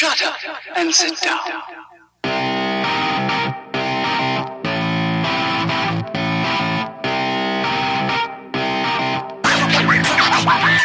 Shut up and sit down.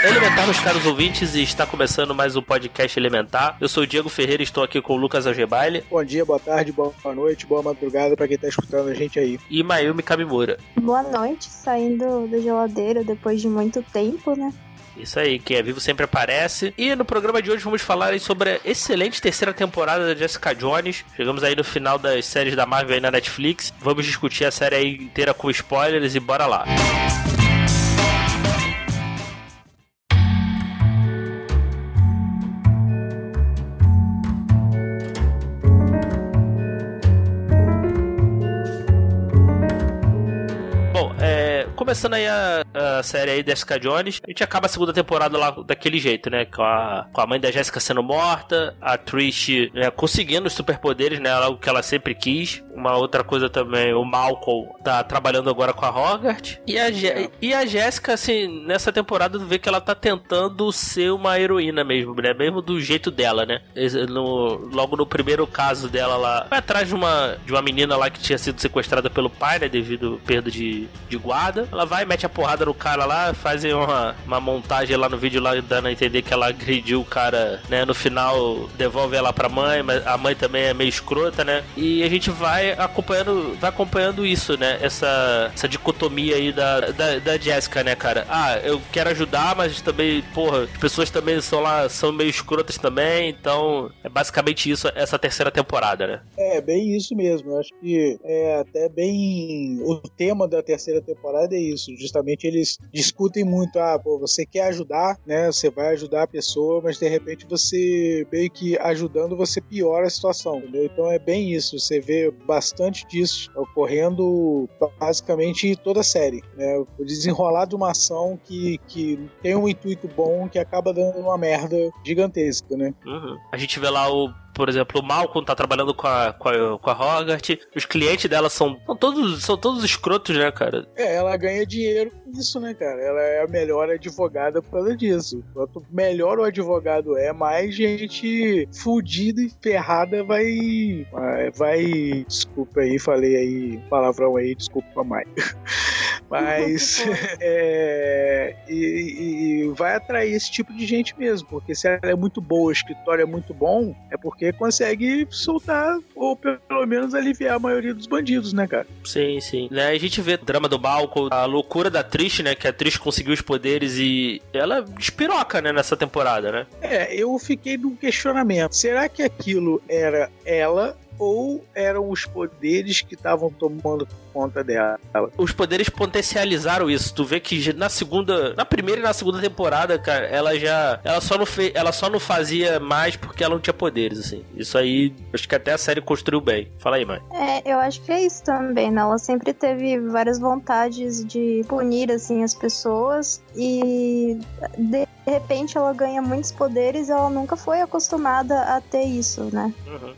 Elementar, meus caros ouvintes, e está começando mais um podcast Elementar. Eu sou o Diego Ferreira e estou aqui com o Lucas Algebaile Bom dia, boa tarde, boa noite, boa madrugada pra quem tá escutando a gente aí. e Mayumi Kamimura. Boa noite, saindo da geladeira depois de muito tempo, né? Isso aí, quem é vivo sempre aparece. E no programa de hoje vamos falar sobre a excelente terceira temporada da Jessica Jones. Chegamos aí no final das séries da Marvel aí na Netflix. Vamos discutir a série aí inteira com spoilers e bora lá. Bom, começando aí a, a série aí Jessica Jones, a gente acaba a segunda temporada lá daquele jeito, né? Com a, com a mãe da Jessica sendo morta, a Trish né, conseguindo os superpoderes, né? Algo que ela sempre quis. Uma outra coisa também, o Malcolm tá trabalhando agora com a Hogarth. E a, Je- e a Jessica, assim, nessa temporada tu vê que ela tá tentando ser uma heroína mesmo, né? Mesmo do jeito dela, né? No, logo no primeiro caso dela lá, vai atrás de uma, de uma menina lá que tinha sido sequestrada pelo pai, né? Devido perda de, de guarda. Ela vai, mete a porrada no cara lá, fazem uma, uma montagem lá no vídeo lá, dando a entender que ela agrediu o cara, né? No final, devolve ela pra mãe, mas a mãe também é meio escrota, né? E a gente vai acompanhando, vai acompanhando isso, né? Essa, essa dicotomia aí da, da, da Jessica, né, cara? Ah, eu quero ajudar, mas também, porra, as pessoas também são lá, são meio escrotas também, então é basicamente isso, essa terceira temporada, né? É, bem isso mesmo. Eu acho que é até bem. O tema da terceira temporada é isso. Justamente eles discutem muito. Ah, pô, você quer ajudar, né? Você vai ajudar a pessoa, mas de repente você, meio que ajudando, você piora a situação, entendeu? Então é bem isso. Você vê bastante disso ocorrendo basicamente toda a série, né? O desenrolar de uma ação que, que tem um intuito bom que acaba dando uma merda gigantesca, né? Uhum. A gente vê lá o. Por exemplo, o Malcolm tá trabalhando com a, com a, com a Hogarth. Os clientes dela são, são todos são todos escrotos, né, cara? É, ela ganha dinheiro isso, né, cara? Ela é a melhor advogada por causa disso. Quanto melhor o advogado é, mais gente fudida e ferrada vai. vai- Vai. Desculpa aí, falei aí palavrão aí, desculpa mais. Mas. é, e, e vai atrair esse tipo de gente mesmo, porque se ela é muito boa, o escritório é muito bom, é porque consegue soltar, ou pelo menos aliviar a maioria dos bandidos, né, cara? Sim, sim. Né, a gente vê o drama do Malcolm, a loucura da Trish, né? Que a Trish conseguiu os poderes e ela despiroca, né, nessa temporada, né? É, eu fiquei num questionamento. Será que aquilo era ela ou eram os poderes que estavam tomando conta dela? Os poderes potencializaram isso. Tu vê que na segunda, na primeira e na segunda temporada, cara, ela já, ela só não fez, ela só não fazia mais porque ela não tinha poderes, assim. Isso aí, acho que até a série construiu bem. Fala aí, mãe. É, eu acho que é isso também, né? Ela sempre teve várias vontades de punir, assim, as pessoas e de repente ela ganha muitos poderes e ela nunca foi acostumada a ter isso, né?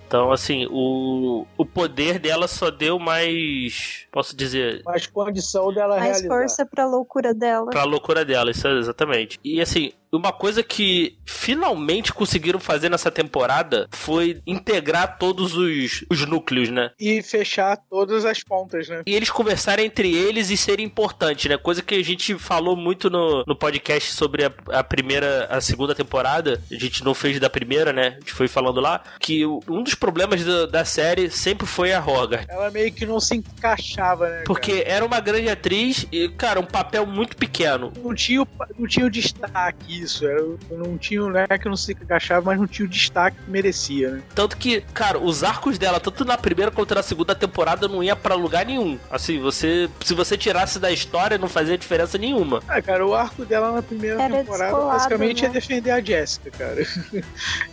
Então, assim, o, o poder dela só deu mais, posso dizer, Mais condição dela Mais realizar. força pra loucura dela. pra loucura dela, isso é exatamente. E assim, uma coisa que finalmente conseguiram fazer nessa temporada foi integrar todos os, os núcleos, né? E fechar todas as pontas, né? E eles conversarem entre eles e serem importantes, né? Coisa que a gente falou muito no, no podcast sobre a, a primeira, a segunda temporada. A gente não fez da primeira, né? A gente foi falando lá. Que um dos problemas da, da série sempre foi a Hogarth. Ela meio que não se encaixava, né? Porque era uma grande atriz e, cara, um papel muito pequeno. cara? Não tinha, não tinha o destaque isso. Era, não tinha, não é que não se encaixava, mas não tinha o destaque que merecia, né? Tanto que, cara, os arcos dela, tanto na primeira quanto na segunda temporada, não ia pra lugar nenhum. Assim, você. Se você tirasse da história, não fazia diferença nenhuma. Ah, cara, o arco dela na primeira Era temporada descolado, basicamente né? é defender a Jessica, cara.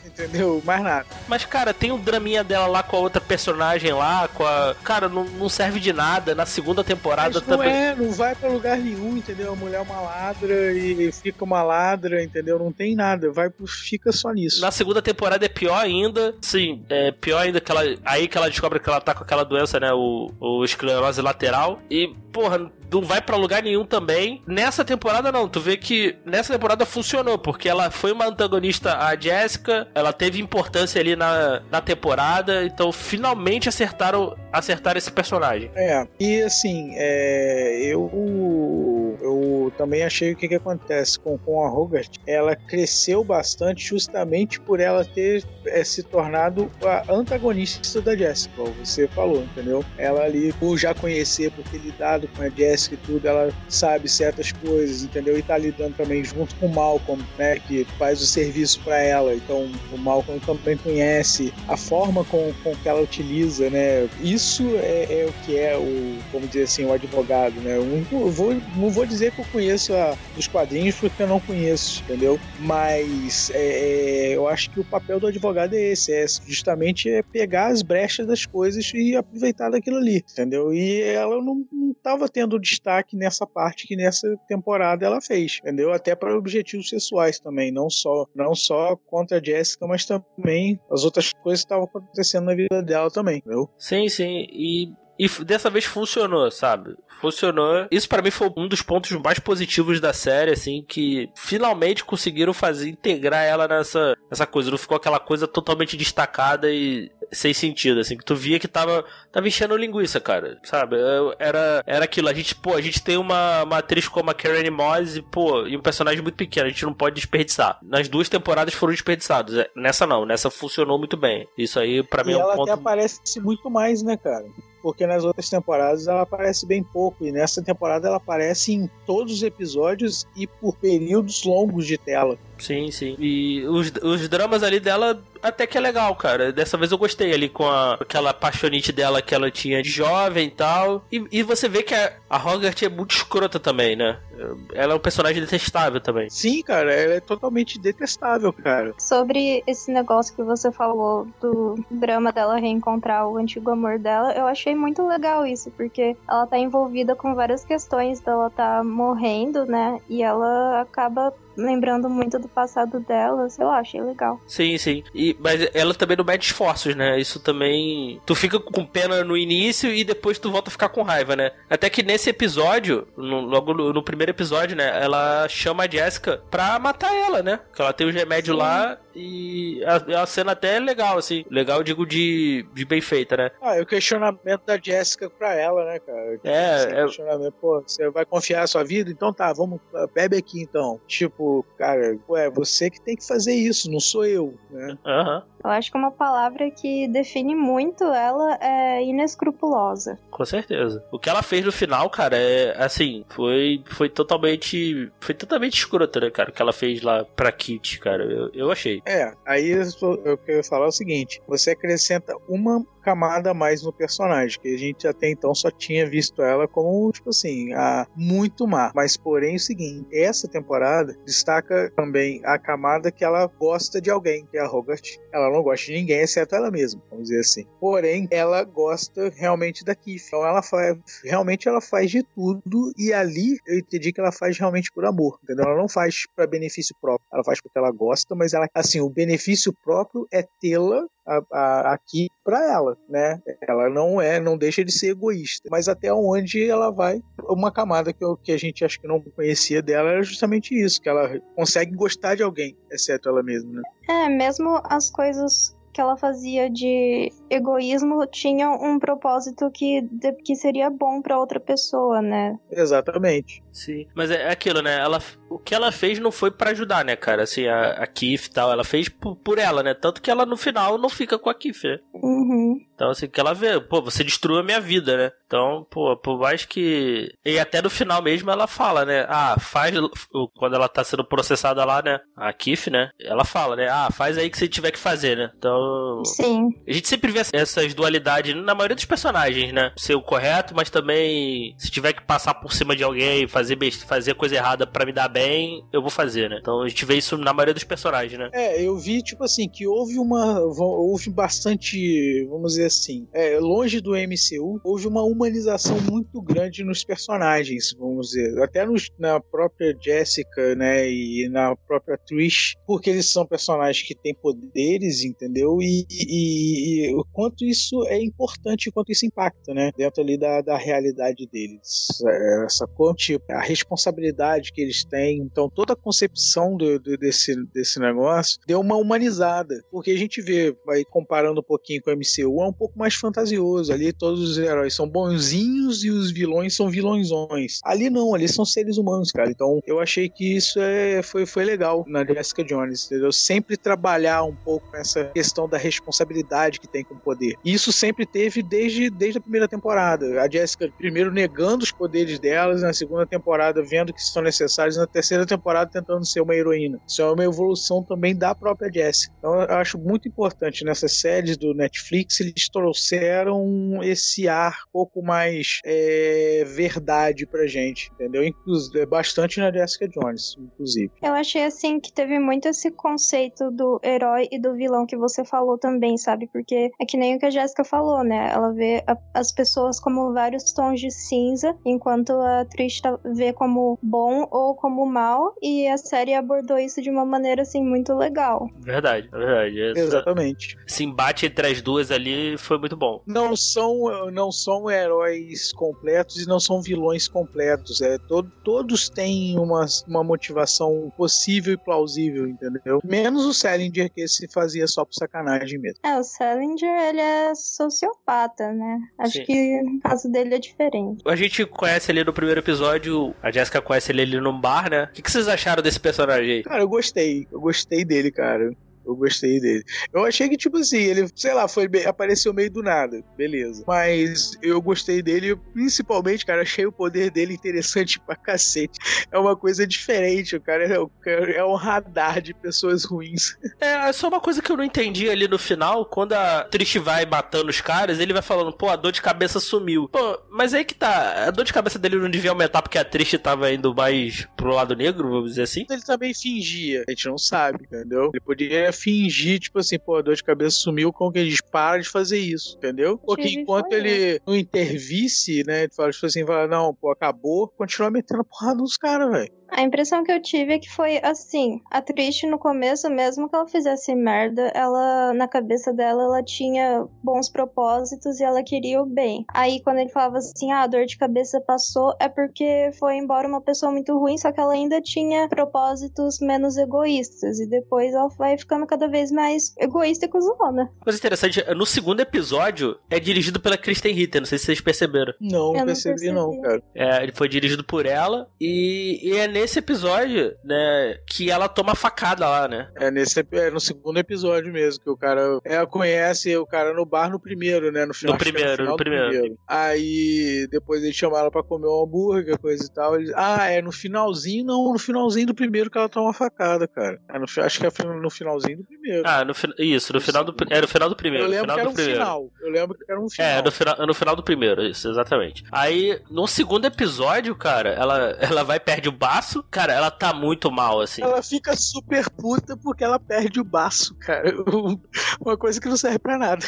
Entendeu? Mais nada. Mas, cara, tem o draminha dela lá com a outra personagem lá, com a. Cara, não, não serve de nada. Na segunda temporada Mas não também. é, não vai pra lugar nenhum, entendeu? A mulher é uma ladra e fica uma ladra, entendeu? Não tem nada, vai fica só nisso. Na segunda temporada é pior ainda. Sim, é pior ainda que ela. Aí que ela descobre que ela tá com aquela doença, né? O, o esclerose lateral. E, porra, não vai para lugar nenhum também. Nessa temporada não, tu vê que nessa temporada funcionou, porque ela foi uma antagonista a Jessica, ela teve importância ali na, na temporada, então finalmente acertaram acertar esse personagem. É, e assim, é, eu também achei o que, que acontece com, com a Hogarth. Ela cresceu bastante justamente por ela ter é, se tornado a antagonista da Jessica, como você falou, entendeu? Ela ali, por já conhecer, por ter lidado com a Jessica e tudo, ela sabe certas coisas, entendeu? E tá lidando também junto com o Malcolm, né? Que faz o serviço para ela. Então, o Malcolm também conhece a forma com, com que ela utiliza, né? Isso é, é o que é o, vamos dizer assim, o advogado, né? Eu vou, não vou dizer que eu conheço a, dos quadrinhos porque eu não conheço, entendeu? Mas é, é, eu acho que o papel do advogado é esse, é justamente é pegar as brechas das coisas e aproveitar daquilo ali, entendeu? E ela não, estava tendo destaque nessa parte que nessa temporada ela fez, entendeu? Até para objetivos sexuais também, não só não só contra a Jessica, mas também as outras coisas que estavam acontecendo na vida dela também, entendeu? Sim, sim. E e dessa vez funcionou, sabe? Funcionou. Isso para mim foi um dos pontos mais positivos da série, assim, que finalmente conseguiram fazer integrar ela nessa, nessa coisa. Não ficou aquela coisa totalmente destacada e sem sentido, assim, que tu via que tava, tava enchendo linguiça, cara, sabe? Era, era aquilo, a gente, pô, a gente tem uma, uma atriz como a Karen Moss e, pô, e um personagem muito pequeno, a gente não pode desperdiçar. Nas duas temporadas foram desperdiçados, é, nessa não, nessa funcionou muito bem. Isso aí, para mim, e é um ela ponto... até aparece muito mais, né, cara? Porque nas outras temporadas ela aparece bem pouco, e nessa temporada ela aparece em todos os episódios e por períodos longos de tela. Sim, sim. E os, os dramas ali dela até que é legal, cara. Dessa vez eu gostei ali com a, aquela paixonite dela que ela tinha de jovem e tal. E, e você vê que a, a Hogarth é muito escrota também, né? Ela é um personagem detestável também. Sim, cara, ela é totalmente detestável, cara. Sobre esse negócio que você falou do drama dela reencontrar o antigo amor dela, eu achei muito legal isso, porque ela tá envolvida com várias questões dela tá morrendo, né? E ela acaba lembrando muito do passado dela, sei lá, achei legal. Sim, sim. E, mas ela também não mede esforços, né? Isso também. Tu fica com pena no início e depois tu volta a ficar com raiva, né? Até que nesse episódio, no, logo no, no, primeiro episódio, né? Ela chama a Jessica pra matar ela, né? Que ela tem os remédios lá e a, a, cena até é legal, assim. Legal, digo, de, de bem feita, né? Ah, e o questionamento da Jessica pra ela, né, cara? É, é... questionamento, pô, você vai confiar a sua vida? Então tá, vamos, bebe aqui então. Tipo, cara, ué, você que tem que fazer isso, não sou eu, né? Aham. Uhum. Eu acho que uma palavra que define muito ela é inescrupulosa. Com certeza. O que ela fez no final, cara, é assim, foi, foi totalmente. Foi totalmente escrota, né, cara? O que ela fez lá pra Kit, cara. Eu, eu achei. É, aí eu, eu quero falar o seguinte: você acrescenta uma camada a mais no personagem, que a gente até então só tinha visto ela como, tipo assim, a muito má. Mas, porém, é o seguinte, essa temporada destaca também a camada que ela gosta de alguém, que é a Hogarth. Ela não gosta de ninguém, exceto ela mesma, vamos dizer assim. Porém, ela gosta realmente da Kif. Então, ela faz, realmente ela faz de tudo e ali eu entendi que ela faz realmente por amor, entendeu? Ela não faz para benefício próprio, ela faz porque ela gosta, mas ela, assim, o benefício próprio é tê-la a, a, aqui para ela, né? Ela não é, não deixa de ser egoísta, mas até onde ela vai, uma camada que, eu, que a gente acho que não conhecia dela era justamente isso, que ela consegue gostar de alguém, exceto ela mesma, né? É, mesmo as coisas que ela fazia de egoísmo tinha um propósito que, que seria bom para outra pessoa, né? Exatamente. Sim, mas é aquilo, né? Ela, o que ela fez não foi para ajudar, né, cara? Assim, a, a Kif e tal, ela fez por, por, ela, né? Tanto que ela no final não fica com a Kif, né? Uhum. Então, assim, que ela vê, pô, você destruiu a minha vida, né? Então, pô, por mais que. E até no final mesmo ela fala, né? Ah, faz. Quando ela tá sendo processada lá, né? A Kif, né? Ela fala, né? Ah, faz aí que você tiver que fazer, né? Então. Sim. A gente sempre vê essas dualidades na maioria dos personagens, né? Ser o correto, mas também se tiver que passar por cima de alguém, fazer fazer coisa errada para me dar bem bem, eu vou fazer, né? Então a gente vê isso na maioria dos personagens, né? É, eu vi, tipo assim, que houve uma. Houve bastante. Vamos dizer assim. É, longe do MCU, houve uma humanização muito grande nos personagens, vamos dizer. Até nos, na própria Jessica, né? E na própria Trish, porque eles são personagens que têm poderes, entendeu? E, e, e o quanto isso é importante, o quanto isso impacta, né? Dentro ali da, da realidade deles. É, essa tipo, a responsabilidade que eles têm. Então, toda a concepção do, do, desse, desse negócio deu uma humanizada. Porque a gente vê, vai comparando um pouquinho com o MCU, é um pouco mais fantasioso. Ali todos os heróis são bonzinhos e os vilões são vilõesões. Ali não, ali são seres humanos, cara. Então, eu achei que isso é, foi, foi legal na Jessica Jones, entendeu? Sempre trabalhar um pouco essa questão da responsabilidade que tem com o poder. E isso sempre teve desde, desde a primeira temporada. A Jessica primeiro negando os poderes delas, na segunda temporada vendo que são necessários, na terceira temporada tentando ser uma heroína. Isso é uma evolução também da própria Jessica. Então eu acho muito importante nessas séries do Netflix eles trouxeram esse ar um pouco mais é, verdade pra gente, entendeu? Inclusive, é bastante na Jessica Jones, inclusive. Eu achei assim que teve muito esse conceito do herói e do vilão que você falou também, sabe? Porque é que nem o que a Jéssica falou, né? Ela vê a, as pessoas como vários tons de cinza, enquanto a Trish tá, vê como bom ou como mal, e a série abordou isso de uma maneira assim muito legal. Verdade, verdade. Essa, Exatamente. Esse embate entre as duas ali foi muito bom. Não são, não são heróis completos e não são vilões completos. É, todo, todos têm uma, uma motivação possível e plausível, entendeu? Menos o Salinger, que se fazia só por sacanagem mesmo. É, o Salinger, ele é sociopata, né? Acho Sim. que o caso dele é diferente. A gente conhece ali no primeiro episódio, a Jessica conhece ele ali num bar, né? O que, que vocês acharam desse personagem aí? Cara, eu gostei. Eu gostei dele, cara. Eu gostei dele. Eu achei que, tipo assim, ele, sei lá, foi bem- apareceu meio do nada. Beleza. Mas eu gostei dele, principalmente, cara, achei o poder dele interessante pra cacete. É uma coisa diferente. O cara é, o cara é um radar de pessoas ruins. É, é só uma coisa que eu não entendi ali no final, quando a Trish vai matando os caras, ele vai falando, pô, a dor de cabeça sumiu. Pô, mas aí que tá, a dor de cabeça dele não devia aumentar porque a Trish tava indo mais pro lado negro, vamos dizer assim? Ele também fingia. A gente não sabe, entendeu? Ele poderia fingir, tipo assim, pô, a dor de cabeça sumiu, como que a gente para de fazer isso, entendeu? Porque enquanto ele não intervisse, né? Ele fala, tipo assim, fala, não, pô, acabou, continua metendo porrada nos caras, velho. A impressão que eu tive é que foi assim, a Trish no começo, mesmo que ela fizesse merda, ela na cabeça dela ela tinha bons propósitos e ela queria o bem. Aí quando ele falava assim, ah, a dor de cabeça passou, é porque foi embora uma pessoa muito ruim, só que ela ainda tinha propósitos menos egoístas e depois ela vai ficando cada vez mais egoísta e cuzona. Coisa interessante, no segundo episódio é dirigido pela Kristen Ritter, não sei se vocês perceberam. Não, Eu não percebi, não, percebi. cara. É, ele foi dirigido por ela e, e é nesse episódio, né, que ela toma facada lá, né? É nesse é no segundo episódio mesmo, que o cara é, conhece o cara no bar no primeiro, né? No final. No é primeiro, final no do primeiro. Aí depois ele chama ela pra comer um hambúrguer, coisa e tal. Ah, é no finalzinho, não, no finalzinho do primeiro que ela toma facada, cara. É no acho que é no finalzinho do primeiro. Ah, no, isso, no final do, é no final do primeiro. eu no lembro final que era um primeiro. final. Eu lembro que era um final. É, no final, no final do primeiro, isso, exatamente. Aí, no segundo episódio, cara, ela, ela vai perde o baço. Cara, ela tá muito mal, assim. Ela fica super puta porque ela perde o baço, cara. Uma coisa que não serve pra nada.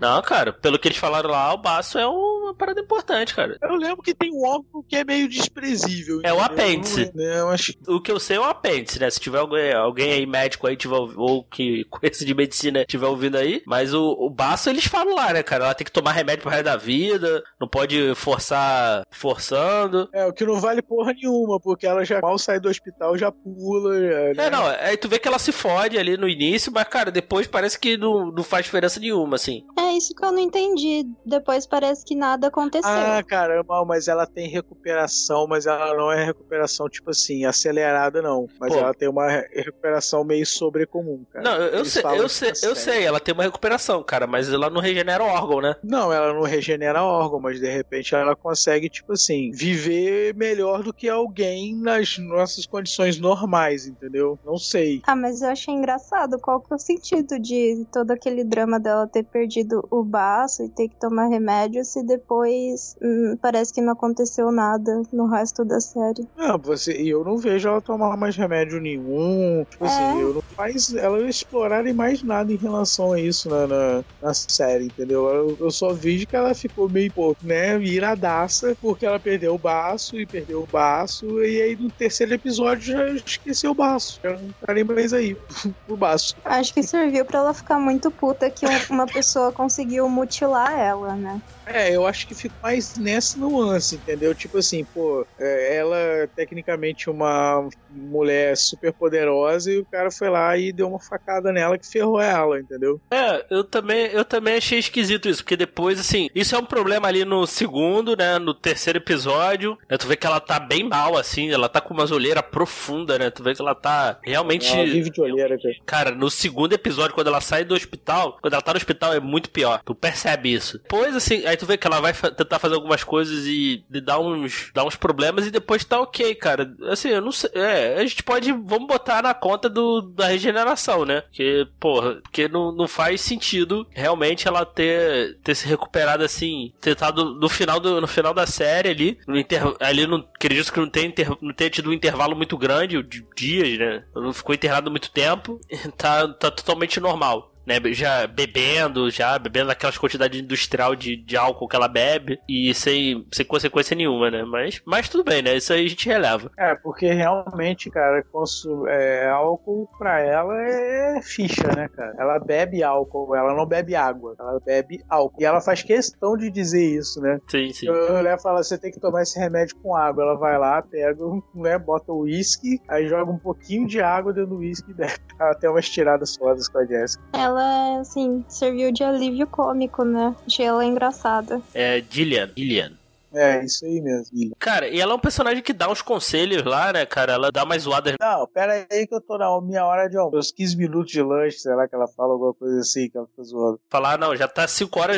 Não, cara, pelo que eles falaram lá, o baço é uma parada importante, cara. Eu lembro que tem um órgão que é meio desprezível. É o apêndice. Né? Eu acho O que eu sei é o apêndice, né? Se tiver alguém, alguém aí médico aí, tiver, ou que conhece de medicina tiver ouvindo aí. Mas o, o baço eles falam lá, né, cara? Ela tem que tomar remédio pro resto da vida, não pode forçar forçando. É, o que não vale porra nenhuma, porque ela já mal sai do hospital, já pula. É, né? É, não, aí tu vê que ela se fode ali no início, mas, cara, depois parece que não, não faz diferença nenhuma, assim. É isso que eu não entendi. Depois parece que nada aconteceu. Ah, caramba, mas ela tem recuperação, mas ela não é recuperação, tipo assim, acelerada, não. Mas Pô. ela tem uma re- recuperação meio sobrecomum, cara. Não, eu, eu sei, falam eu sei, eu sei, ela tem uma recuperação, cara, mas ela não regenera o órgão, né? Não, ela não regenera órgão, mas de repente ela consegue, tipo assim, viver melhor do que alguém nas nossas condições normais, entendeu? Não sei. Ah, mas eu achei engraçado. Qual que é o sentido de todo aquele drama dela ter perdido o baço e ter que tomar remédio se depois hum, parece que não aconteceu nada no resto da série. Não, você, e eu não vejo ela tomar mais remédio nenhum. Tipo É. assim, eu não faz ela explorarem mais nada em relação a isso na, na, na série, entendeu? Eu, eu só vejo que ela ficou meio, pô, né, iradaça, porque ela perdeu o baço e perdeu o baço, e aí no terceiro episódio já esqueceu o baço. Já não tá nem mais aí, o baço. Acho que serviu pra ela ficar muito puta que um- uma pessoa conseguiu mutilar ela, né? É, eu acho que fico mais nessa nuance, entendeu? Tipo assim, pô, é, ela é tecnicamente uma mulher super poderosa e o cara foi lá e deu uma facada nela que ferrou ela, entendeu? É, eu também, eu também achei esquisito isso, porque depois, assim, isso é um problema ali no segundo, né, no terceiro episódio, né, tu vê que ela tá bem mal, assim, ela tá com uma olheira profunda, né, tu vê que ela tá realmente... Ela vive de olheira, cara. Cara, no segundo episódio, quando ela sai do hospital, quando ela tá no hospital é muito pior. Tu percebe isso. Depois, assim, aí tu vê que ela vai fa- tentar fazer algumas coisas e, e dá uns, dá uns problemas e depois tá ok, cara. Assim, eu não sei. É, a gente pode. Vamos botar na conta do, da regeneração, né? Porque, porra, porque não, não faz sentido realmente ela ter, ter se recuperado assim. Ter estado no final, do, no final da série ali. No inter, ali não acredito que não tenha, inter, não tenha tido um intervalo muito grande de dias, né? Não ficou internado muito tempo. Tá, tá totalmente normal. Né, já bebendo, já bebendo aquelas quantidades industrial de, de álcool que ela bebe e sem, sem consequência nenhuma, né? Mas, mas tudo bem, né? Isso aí a gente releva. É, porque realmente, cara, consu- é, álcool pra ela é ficha, né, cara? Ela bebe álcool, ela não bebe água, ela bebe álcool. E ela faz questão de dizer isso, né? Sim, sim. A mulher fala, você tem que tomar esse remédio com água. Ela vai lá, pega, né, bota o uísque, aí joga um pouquinho de água dentro do uísque e bebe. Ela tem umas tiradas fodas com a Jessica. Ela, assim, serviu de alívio cômico, né? Achei ela engraçada. É Gillian. Gillian. É, isso aí mesmo. Cara, e ela é um personagem que dá uns conselhos lá, né, cara? Ela dá mais zoadas. Não, pera aí que eu tô na minha hora de almoço. Uns 15 minutos de lanche, será que ela fala alguma coisa assim que ela fica zoando? Falar, não, já tá 5 horas.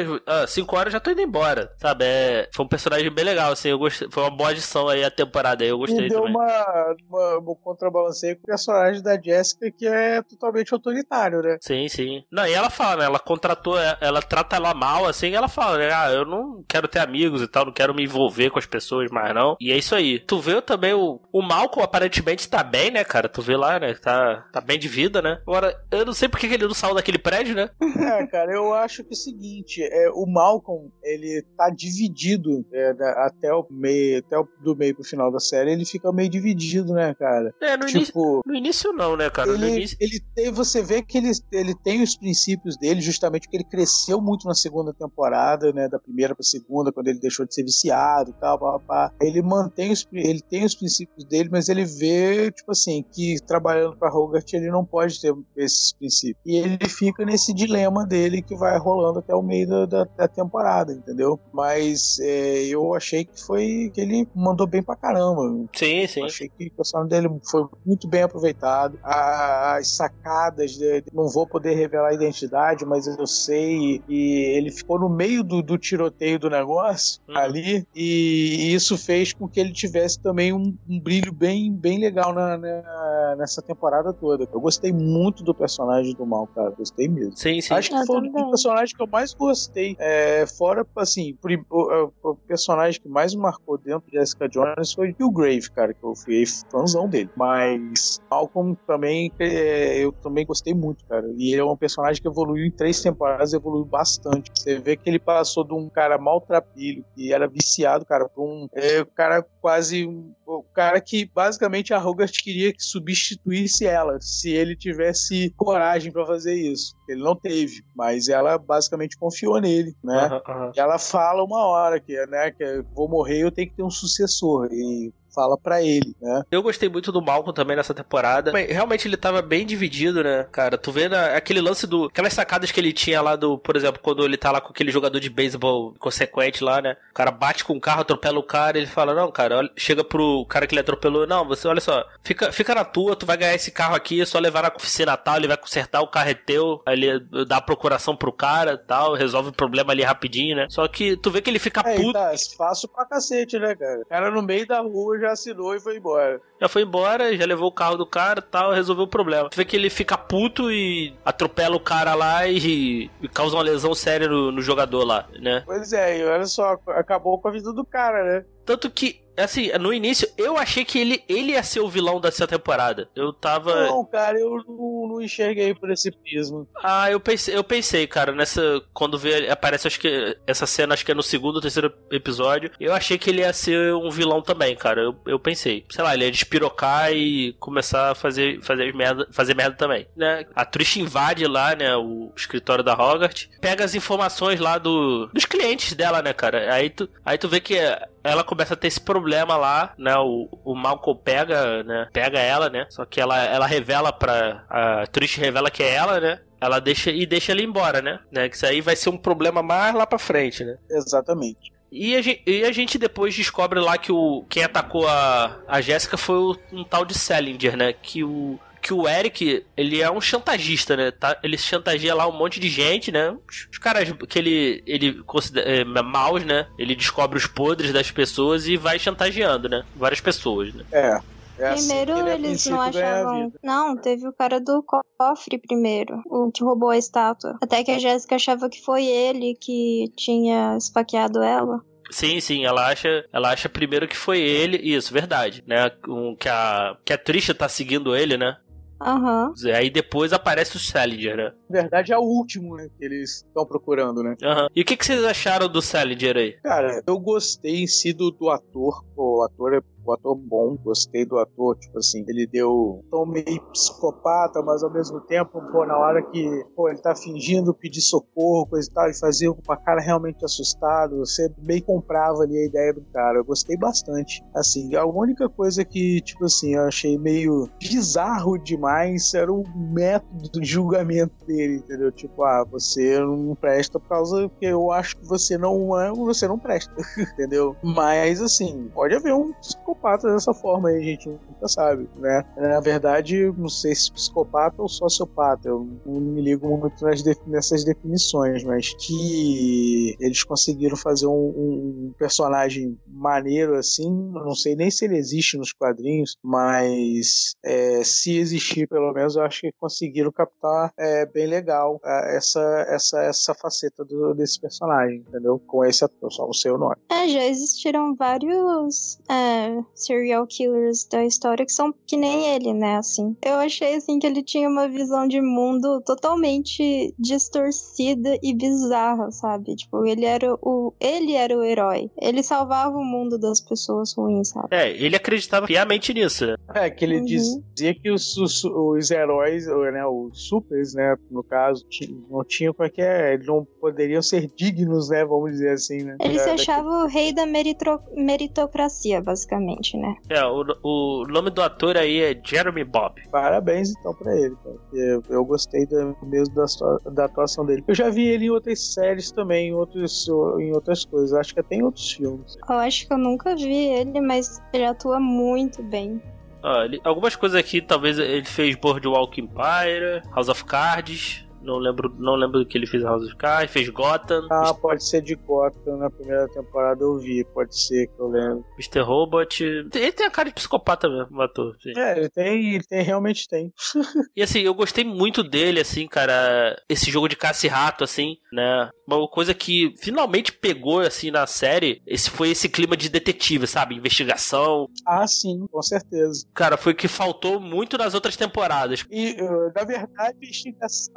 5 horas já tô indo embora. Sabe? É, foi um personagem bem legal, assim. Eu gostei, foi uma boa adição aí a temporada aí. Eu gostei e deu também. uma, uma, um contrabalanceio com o personagem da Jessica, que é totalmente autoritário, né? Sim, sim. Não, e ela fala, né? Ela contratou, ela, ela trata ela mal, assim, e ela fala, né? Ah, eu não quero ter amigos e tal, não quero me envolver com as pessoas mais, não. E é isso aí. Tu vê também o, o Malcolm aparentemente tá bem, né, cara? Tu vê lá, né? Tá, tá bem de vida, né? Agora, eu não sei porque que ele não saiu daquele prédio, né? É, cara, eu acho que é o seguinte, é, o Malcolm, ele tá dividido é, da- até o meio, até o, do meio pro final da série, ele fica meio dividido, né, cara? É, no, início, Tipo, no início não, né, cara? No ele, início. ele tem, você vê que ele, ele tem os princípios dele, justamente porque ele cresceu muito na segunda temporada, né, da primeira pra segunda, quando ele deixou de ser viciado e tal, pá, pá. Ele mantém os, ele tem os princípios dele, mas ele vê, tipo assim, que trabalhando pra Hogarth ele não pode ter esses princípios. E ele fica nesse dilema dele que vai rolando até o meio da, da, da temporada, entendeu? Mas é, eu achei que foi que ele mandou bem pra caramba. Sim, Eu sim. achei que o personagem dele foi muito bem aproveitado. As sacadas, de, não vou poder revelar a identidade, mas eu sei. E ele ficou no meio do, do tiroteio do negócio Uhum. ali. E isso fez com que ele tivesse também um, um brilho bem, bem legal na, na- nessa temporada toda. Eu gostei muito do personagem do mal, cara. Gostei mesmo. Sim, sim. Acho que Eu foi um dos também. personagens que eu mais gostei. É, fora, assim, prim- o, o- o personagem que mais me marcou dentro de Jessica Jones foi o Grave, cara, que eu fui fãzão dele. Mas Malcolm também, é, eu também gostei muito, cara. E ele é um personagem que evoluiu em três temporadas, evoluiu bastante. Você vê que ele passou de um cara maltrapilho, que era viciado, cara, pra um é, cara quase. um- O cara que basicamente a Hogarth queria que substituísse ela, se ele tivesse coragem pra fazer isso. Ele não teve, mas ela basicamente confiou nele, né? Aham. E ela fala uma hora que, né, que eu vou morrer, eu tenho que ter um sucessor. E fala pra ele, né? Eu gostei muito do Malcolm também nessa temporada. Realmente ele tava bem dividido, né, cara? Tu vê na- aquele lance do. Aquelas sacadas que ele tinha lá do. Por exemplo, quando ele tá lá com aquele jogador de beisebol consequente lá, né? O cara bate com o carro, atropela o cara, ele fala: Não, cara, olha- chega pro cara que ele atropelou. Não, você, olha só, fica, fica na tua, tu vai ganhar esse carro aqui, é só levar na oficina tal, ele vai consertar, o carro é teu. Aí ele dá a procuração pro cara tal, resolve o problema ali rapidinho, né? Só que tu vê que ele fica Aí puto. tá, fácil pra cacete, né, cara? O cara no meio da rua já já assinou e foi embora. Já foi embora, já levou o carro do cara e tal, resolveu o problema. Você vê que ele fica puto e atropela o cara lá e, e causa uma lesão séria no, no jogador lá, né? Pois é, e olha só, acabou com a vida do cara, né? Tanto que assim, no início, eu achei que ele, ele ia ser o vilão dessa temporada. Eu tava. Não, cara, eu não, não enxerguei por esse prisma. Ah, eu pensei, eu pensei, cara, nessa. Quando vê, aparece, acho que. Essa cena, acho que é no segundo ou terceiro episódio. Eu achei que ele ia ser um vilão também, cara. Eu, eu pensei. Sei lá, ele ia despirocar e começar a fazer, fazer, merda, fazer merda também. Né? A Trish invade lá, né, o escritório da Hogarth. Pega as informações lá do, dos clientes dela, né, cara? Aí tu, aí tu vê que ela começa a ter esse problema lá, né? O, o Malcolm pega, né? Pega ela, né? Só que ela, ela revela pra. A Trish revela que é ela, né? Ela deixa e deixa ele embora, né? né? Que isso aí vai ser um problema mais lá pra frente, né? Exatamente. E a, gente, e a gente depois descobre lá que o quem atacou a, a Jéssica foi o, um tal de Salinger, né? Que o, que o Eric, ele é um chantagista, né? Tá, ele chantageia lá um monte de gente, né? Os, os caras que ele, ele considera é, maus, né? Ele descobre os podres das pessoas e vai chantageando, né? Várias pessoas, né? É. É primeiro assim eles não achavam. Não, teve o cara do cofre primeiro, o que roubou a estátua. Até que a Jéssica achava que foi ele que tinha esfaqueado ela. Sim, sim, ela acha, ela acha primeiro que foi ele, isso, verdade, né? Um, que a que a Trisha tá seguindo ele, né? Aham. Uhum. Aí depois aparece o Salinger, né? Na verdade é o último, né, que eles estão procurando, né? Aham. Uhum. E o que, que vocês acharam do Salinger aí? Cara, eu gostei em si do, do ator. O ator é o ator bom, gostei do ator, tipo assim, ele deu um tom meio psicopata, mas ao mesmo tempo, pô, na hora que, pô, ele tá fingindo pedir socorro, coisa e tal, e fazia com a cara realmente assustado, você meio comprava ali a ideia do cara, eu gostei bastante. Assim, a única coisa que, tipo assim, eu achei meio bizarro demais era o método do julgamento dele, entendeu? Tipo, ah, você não presta por causa que eu acho que você não é, você não presta, entendeu? Mas, assim, pode haver um psicopata dessa forma aí, a gente nunca sabe, né? Na verdade, não sei se psicopata ou sociopata, eu não me ligo muito nas nessas definições, mas que eles conseguiram fazer um, um, personagem maneiro assim, não sei nem se ele existe nos quadrinhos, mas é, se existir, pelo menos, eu acho que conseguiram captar é, bem legal é, essa, essa, essa faceta do, desse personagem, entendeu? Com esse ator, só o seu nome. É, já existiram vários é, serial killers da história que são que nem ele, né, assim. Eu achei, assim, que ele tinha uma visão de mundo totalmente distorcida e bizarra, sabe? Tipo, ele era o... ele era o herói. Ele salvava o mundo das pessoas ruins, sabe? É, ele acreditava piamente nisso, né? É, que ele uhum. dizia que os, os, os, heróis, né, os supers, né, no caso, não tinham qualquer... Eles não poderiam ser dignos, né, vamos dizer assim, né? Ele se achava o rei da meritro, meritocracia, basicamente né? É, o, o nome do ator aí é Jeremy Bob. Parabéns então pra ele. Eu, eu gostei do, mesmo da, da atuação dele. Eu já vi ele em outras séries também, em, outros, em outras coisas. Acho que até em outros filmes. Eu acho que eu nunca vi ele, mas ele atua muito bem. Ah, ele, algumas coisas aqui, talvez ele fez Boardwalk Empire, House of Cards, não lembro, não lembro do que ele fez House of Cards, fez Gotham. Ah, pode ser de Gotham na primeira temporada eu vi, pode ser que eu lembro. Mr. Robot. Ele tem a cara de psicopata mesmo, o ator. Sim. É, ele tem, ele tem, realmente tem. e assim, eu gostei muito dele, assim, cara. Esse jogo de caça e rato, assim, né? Uma coisa que finalmente pegou, assim, na série, esse foi esse clima de detetive, sabe? Investigação. Ah, sim, com certeza. Cara, foi o que faltou muito nas outras temporadas. E, na verdade, investigação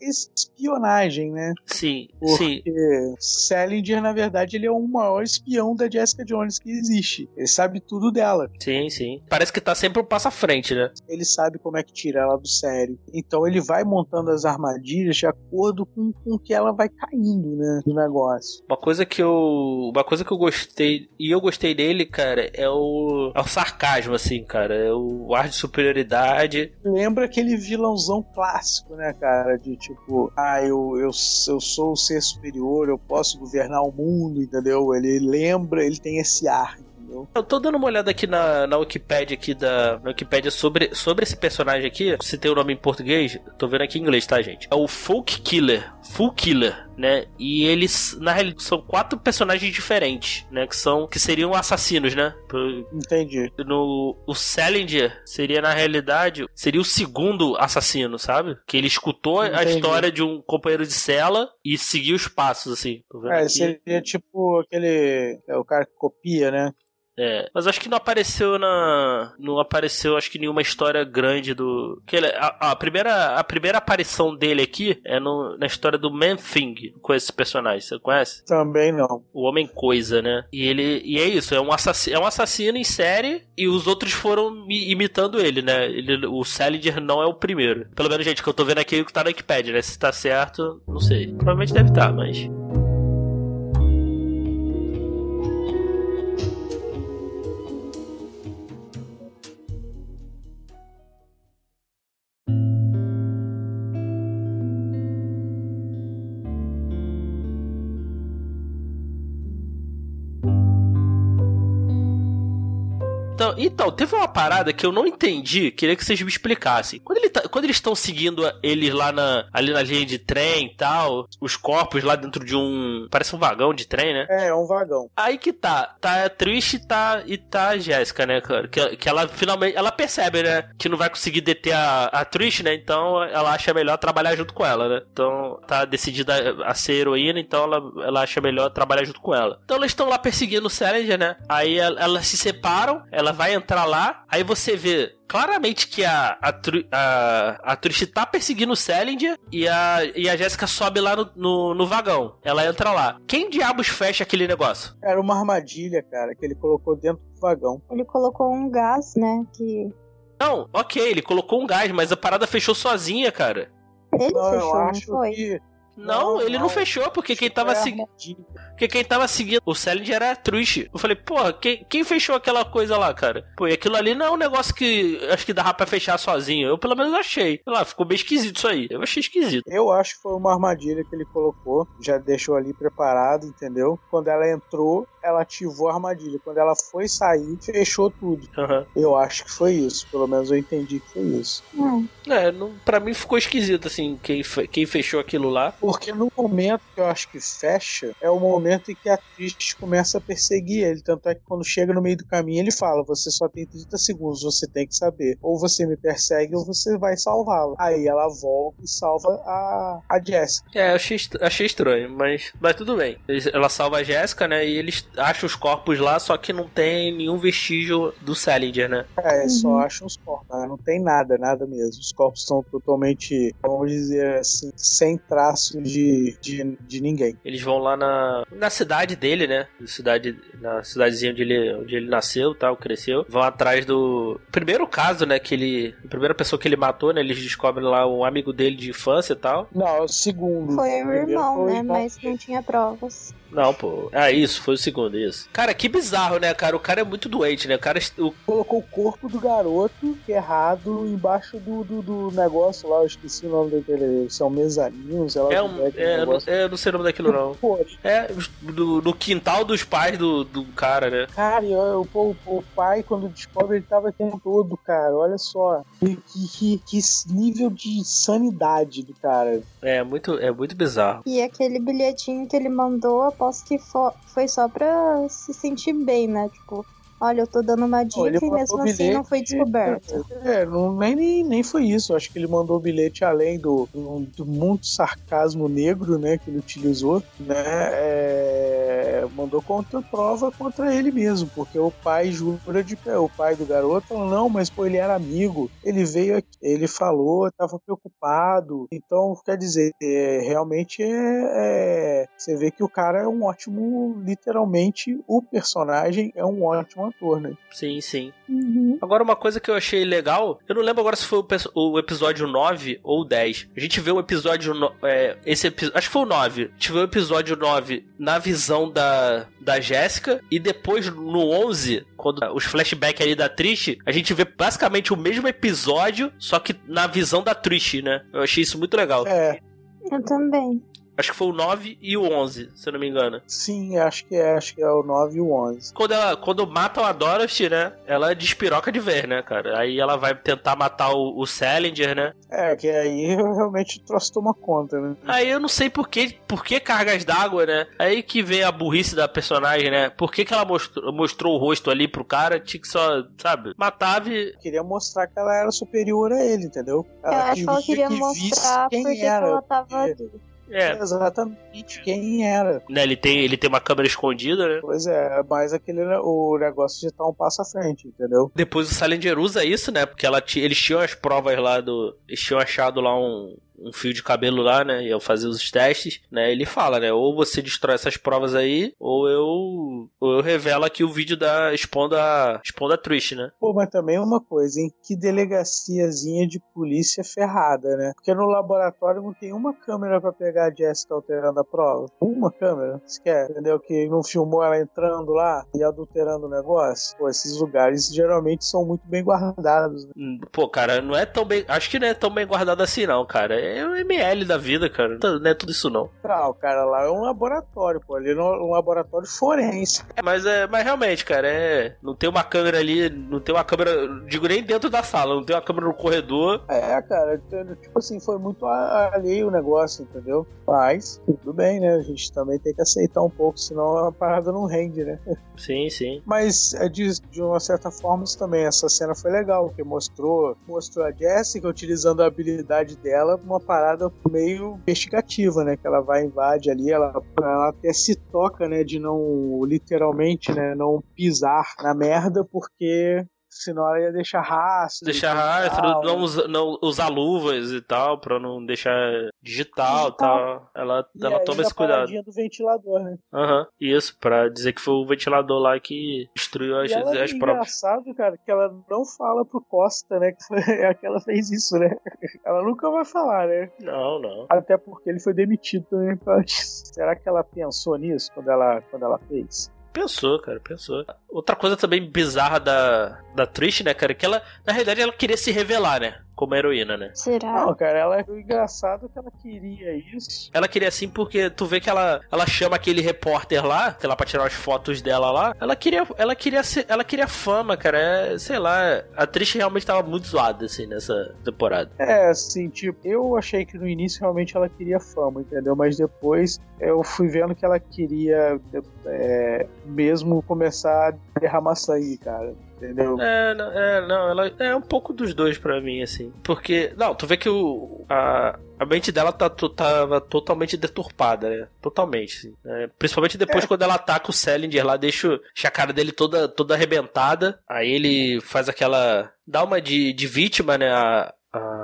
espionagem, né? Sim, Porque sim. Salinger, na verdade, ele é o maior espião da Jessica Jones que existe. Ele sabe tudo dela. Sim, sim. Parece que tá sempre um passo à frente, né? Ele sabe como é que tira ela do sério. Então ele vai montando as armadilhas de acordo com, com que ela vai caindo, né? Do negócio. Uma coisa que eu. Uma coisa que eu gostei. E eu gostei dele, cara, é o. É o sarcasmo, assim, cara. É o ar de superioridade. Lembra aquele vilãozão clássico, né, cara? De tipo, ah, eu, eu, eu sou o ser superior, eu posso governar o mundo, entendeu? Ele lembra, ele tem esse ar, entendeu? Eu tô dando uma olhada aqui na, na Wikipedia aqui da na Wikipedia sobre, sobre esse personagem aqui. Se tem o nome em português, tô vendo aqui em inglês, tá, gente? É o Folk Killer. Full Killer, né? E eles, na realidade, são quatro personagens diferentes, né? Que são que seriam assassinos, né? Entendi. No o Salinger seria na realidade seria o segundo assassino, sabe? Que ele escutou a Entendi. história de um companheiro de cela e seguiu os passos assim. É, aqui. seria tipo aquele. É o cara que copia, né? É, mas acho que não apareceu na. Não apareceu, acho que nenhuma história grande do. Que ele- a, a primeira, a primeira aparição dele aqui é no, na história do Man Thing, com esse personagem, você conhece? Também não. O Homem Coisa, né? E ele. E é isso, é um, assassino, é um assassino em série e os outros foram mi- imitando ele, né? Ele, o Salinger não é o primeiro. Pelo menos, gente, que eu tô vendo aqui é o que tá na Wikipedia, né? Se tá certo, não sei. Provavelmente deve estar, mas. Então, então, teve uma parada que eu não entendi, queria que vocês me explicassem. Quando, ele tá- quando eles estão seguindo eles lá na, ali na linha de trem e tal, os corpos lá dentro de um. Parece um vagão de trem, né? É, é um vagão. Aí que tá, tá a Trish e tá, e tá a Jéssica, né, cara? Que, que ela finalmente, ela percebe, né, que não vai conseguir deter a, a Trish, né, então ela acha melhor trabalhar junto com ela, né? Então tá decidida a ser heroína, então ela, ela acha melhor trabalhar junto com ela. Então eles estão lá perseguindo o Salinger, né? Aí el- elas se separam, ela vai entrar lá, aí você vê claramente que a, a, Tru- a, a Trish tá perseguindo o Salinger e a, e a Jéssica sobe lá no, no, no vagão. Ela entra lá. Quem diabos fecha aquele negócio? Era uma armadilha, cara, que ele colocou dentro do vagão. Ele colocou um gás, né? Que Não, ok, ele colocou um gás, mas a parada fechou sozinha, cara. ele Não, eu fechou, não acho foi? que. Não, Não, ele não não. fechou, porque quem tava seguindo. Porque quem tava seguindo o Salinger era a Trish. Eu falei, porra, quem, quem fechou aquela coisa lá, cara? Pô, e aquilo ali não é um negócio que acho que dava pra fechar sozinho. Eu pelo menos achei. Sei lá, ficou bem esquisito isso aí. Eu achei esquisito. Eu acho que foi uma armadilha que ele colocou, já deixou ali preparado, entendeu? Quando ela entrou, ela ativou a armadilha. Quando ela foi sair, fechou tudo. Aham. Eu acho que foi isso. Pelo menos eu entendi que foi isso. Hum, É, não, pra mim ficou esquisito, assim, quem, fe- quem fechou aquilo lá. Porque no momento que eu acho que fecha, é o momento em que a Trish começa a perseguir ele. Tanto é que quando chega no meio do caminho, ele fala: Você só tem 30 segundos, você tem que saber. Ou você me persegue, ou você vai salvá-la. Aí ela volta e salva a, a Jessica. É, eu achei, achei estranho, mas, mas tudo bem. Ela salva a Jéssica, né? E eles acham os corpos lá, só que não tem nenhum vestígio do Salinger, né? É, só Uhum. acham os corpos. né? Não tem nada, nada mesmo. Os corpos estão totalmente, vamos dizer assim, sem traço de, de, de ninguém. Eles vão lá na, na cidade dele, né? Cidade, na cidadezinha onde ele, onde ele nasceu tal, cresceu. Vão atrás do. Primeiro caso, né? Que ele. A primeira pessoa que ele matou, né? Eles descobrem lá um amigo dele de infância e tal. Não, é o segundo. Foi o irmão, né? Mas não tinha provas. Não, pô. Ah, isso, foi o segundo, isso. Cara, que bizarro, né, cara? O cara é muito doente, né? O cara. O... colocou o corpo do garoto errado embaixo do, do, do negócio lá, eu esqueci o nome daquele. São mezaninos, sei lá É um. É, eu não, é, eu não sei o nome daquilo, não. Pô, É, do, do quintal dos pais do, do cara, né? cara, e o, o, o pai, quando descobre, ele tava aqui todo, cara. Olha só. Que, que, que nível de sanidade do cara. É muito, é muito bizarro. E aquele bilhetinho que ele mandou, aposto que fo- foi só pra se sentir bem, né? Tipo, olha, eu tô dando uma dica e mandou mesmo assim não foi bilhete- descoberto. É, não, nem, nem, foi isso. Acho que ele mandou o bilhete além do, do, muito sarcasmo negro, né, que ele utilizou, né, é, mandou contra prova contra ele mesmo, porque o pai jura de pé, o pai do garoto. Falou, não, mas pô, ele era amigo, ele veio aqui, ele falou, estava preocupado, então quer dizer, é, realmente é, é- você vê que o cara é um ótimo, literalmente, o personagem é um ótimo ator, né? Sim, sim. Uhum. Agora, uma coisa que eu achei legal, eu não lembro agora se foi o, o episódio 9 ou 10. A gente vê o episódio. no- é, esse Acho que foi o 9. A gente vê o episódio 9 na visão da, da Jéssica. E depois no 11, quando os flashbacks ali da Trish, a gente vê basicamente o mesmo episódio, só que na visão da Trish, né? Eu achei isso muito legal. É, Eu também. Acho que foi o 9 e o 11, se eu não me engano. Sim, acho que é, acho que é o 9 e o 11. Quando ela, quando matam a Dorothy, né? Ela despiroca de vez, né, cara? Aí ela vai tentar matar o, o Salinger, né? É, que aí realmente o troço toma conta, né? Aí eu não sei por que, por que cargas d'água, né? Aí que vem a burrice da personagem, né? Por que, que ela mostrou, mostrou o rosto ali pro cara? Tinha que só, sabe? Matava e. Queria mostrar que ela era superior a ele, entendeu? Eu acho que ela queria mostrar quem porque que era, ela tava porque- ali. É, Exatamente quem era. né? Ele tem, ele tem uma câmera escondida, né? Pois é, mas aquele o negócio de estar um passo à frente, entendeu? Depois o Salinger usa isso, né? Porque ela eles tinham as provas lá do. Eles tinham achado lá um, um fio de cabelo lá, né? Iam fazer os testes, né? Ele fala, né? Ou você destrói essas provas aí, ou eu. Ou eu revelo aqui o vídeo da. expondo a. expondo a Trish, né? Pô, mas também uma coisa, hein? Que delegaciazinha de polícia ferrada, né? Porque no laboratório não tem uma câmera pra pegar a Jessica alterando a prova. Uma câmera, sequer, entendeu? Que não filmou ela entrando lá e adulterando o negócio. Pô, esses lugares geralmente são muito bem guardados, né? Pô, cara, não é tão bem. Acho que não é tão bem guardado assim, não, cara. É o ML da vida, cara. Não é tudo isso, não. Ah, o cara lá é um laboratório, pô. Ali é um laboratório forense. É, mas, é, mas realmente, cara, é. Não tem uma câmera ali. Não tem uma câmera. Digo nem dentro da sala, não tem uma câmera no corredor. É, cara, tipo assim, foi muito alheio o negócio, entendeu? Mas, tudo bem, né? A gente também tem que aceitar um pouco, senão a parada não rende, né? Sim, sim. Mas é de, de uma certa forma isso também, essa cena foi legal, porque mostrou, mostrou a Jessica utilizando a habilidade dela uma parada meio investigativa, né? Que ela vai invade ali, ela, ela até se toca, né? De não literalmente, né? Não pisar na merda, porque senão ela ia deixar rastro. Deixar rastro, não, usa- não usar luvas e tal, pra não deixar digital e tal. Ela, E ela toma esse cuidado. do ventilador, né? Aham, isso, pra dizer que foi o ventilador lá que destruiu as, E ela as é provas. engraçado, cara, que ela não fala pro Costa, né? Que, foi, que ela fez isso, né? Ela nunca vai falar, né? Não, não. Até porque ele foi demitido também disso. Será que ela pensou nisso quando ela, quando ela fez? Pensou, cara, pensou. Outra coisa também bizarra da, da Trish, né, cara, que ela, na realidade, ela queria se revelar, né? Como heroína, né? Será? Não, cara, ela é engraçado que ela queria isso. Ela queria assim porque tu vê que ela, ela chama aquele repórter lá, que lá pra tirar as fotos dela lá. Ela queria, ela queria ser, ela queria fama, cara. É, sei lá, a Trish realmente tava muito zoada assim nessa temporada. É, assim, tipo, eu achei que no início realmente ela queria fama, entendeu? Mas depois eu fui vendo que ela queria é, mesmo começar a derramar sangue, cara. Entendeu? É, não, é, não, ela é um pouco dos dois pra mim, assim. Porque, não, tu vê que o, a, a mente dela tá, tava totalmente deturpada, né? Totalmente, assim. né? Principalmente depois É. quando ela ataca o Salinger lá, deixa, deixa a cara dele toda, toda arrebentada. Aí ele faz aquela. dá uma de, de vítima, né? A,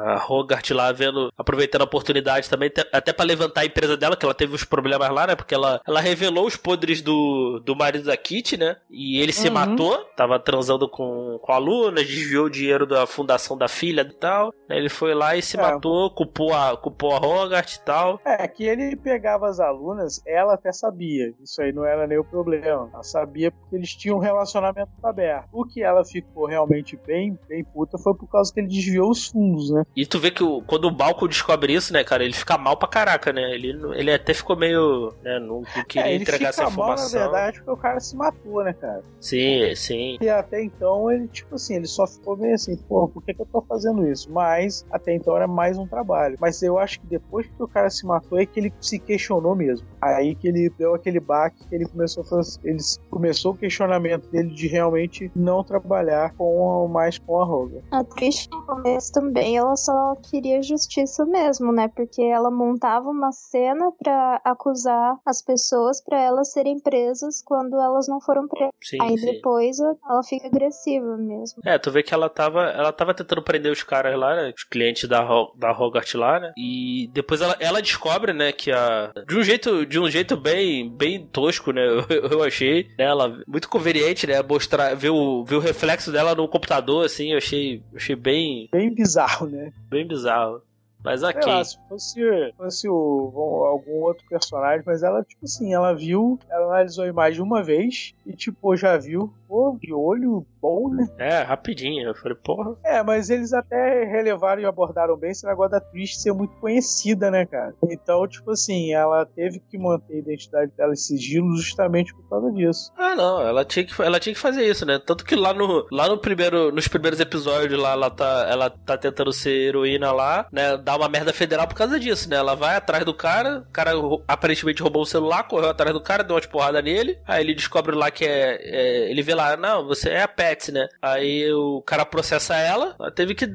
a Rogart lá vendo, aproveitando a oportunidade também, até pra levantar a empresa dela, que ela teve uns problemas lá, né? Porque ela, ela revelou os podres do, do marido da Kitty, né? E ele se Uhum. matou, tava transando com, com a aluna, desviou o dinheiro da fundação da filha e tal. né? Ele foi lá e se É. matou, culpou a, culpou a Rogart e tal. É, que ele pegava as alunas, ela até sabia. Isso aí não era nem o problema. Ela sabia porque eles tinham um relacionamento aberto. O que ela ficou realmente bem, bem puta foi por causa que ele desviou os fundos, né? E tu vê que o- quando o Balco descobre isso, né, cara, ele fica mal pra caraca, né? Ele, ele até ficou meio. Né, não, não queria é, ele entregar fica essa mal, na informação. verdade, porque o cara se matou, né, cara? Sim, sim. E até então ele, tipo assim, ele só ficou meio assim, pô, por que, que eu tô fazendo isso? Mas até então era mais um trabalho. Mas eu acho que depois que o cara se matou é que ele se questionou mesmo. Aí que ele deu aquele baque que ele começou a fazer, ele começou o questionamento dele de realmente não trabalhar com mais com a Roga. A Trish no começo também, ela só queria justiça mesmo, né? Porque ela montava uma cena pra acusar as pessoas pra elas serem presas quando elas não foram presas. sim, Aí sim. depois ela fica agressiva mesmo. É, tu vê que ela tava, ela tava tentando prender os caras lá, né? Os clientes da, da Rogart lá, né? E depois ela, ela descobre, né, que a. De um jeito, de um jeito bem, bem tosco, né? Eu, eu achei. Né, ela muito conveniente, né? Mostrar, ver o, ver o reflexo dela no computador, assim, eu achei, achei bem, Bem bizarro, né? Bem bizarro. Mas Sei ok. lá, se fosse, fosse o, algum outro personagem, mas ela, tipo assim, ela viu, ela analisou a imagem uma vez e, tipo, já viu, pô, de olho bom, né? É, rapidinho. Eu falei, porra. É, mas eles até relevaram e abordaram bem esse negócio da Trish ser muito conhecida, né, cara? Então, tipo assim, ela teve que manter a identidade dela em sigilo justamente por causa disso. Ah, não, ela tinha que, ela tinha que fazer isso, né? Tanto que lá no, lá no primeiro, nos primeiros episódios lá, ela tá, ela tá tentando ser heroína lá, né? Dá uma merda federal por causa disso, né? Ela vai atrás do cara, o cara aparentemente roubou o celular, correu atrás do cara, deu umas porradas nele, aí ele descobre lá que é, é- ele vê lá, não, você é a Pet, né? Aí o cara processa ela, ela teve que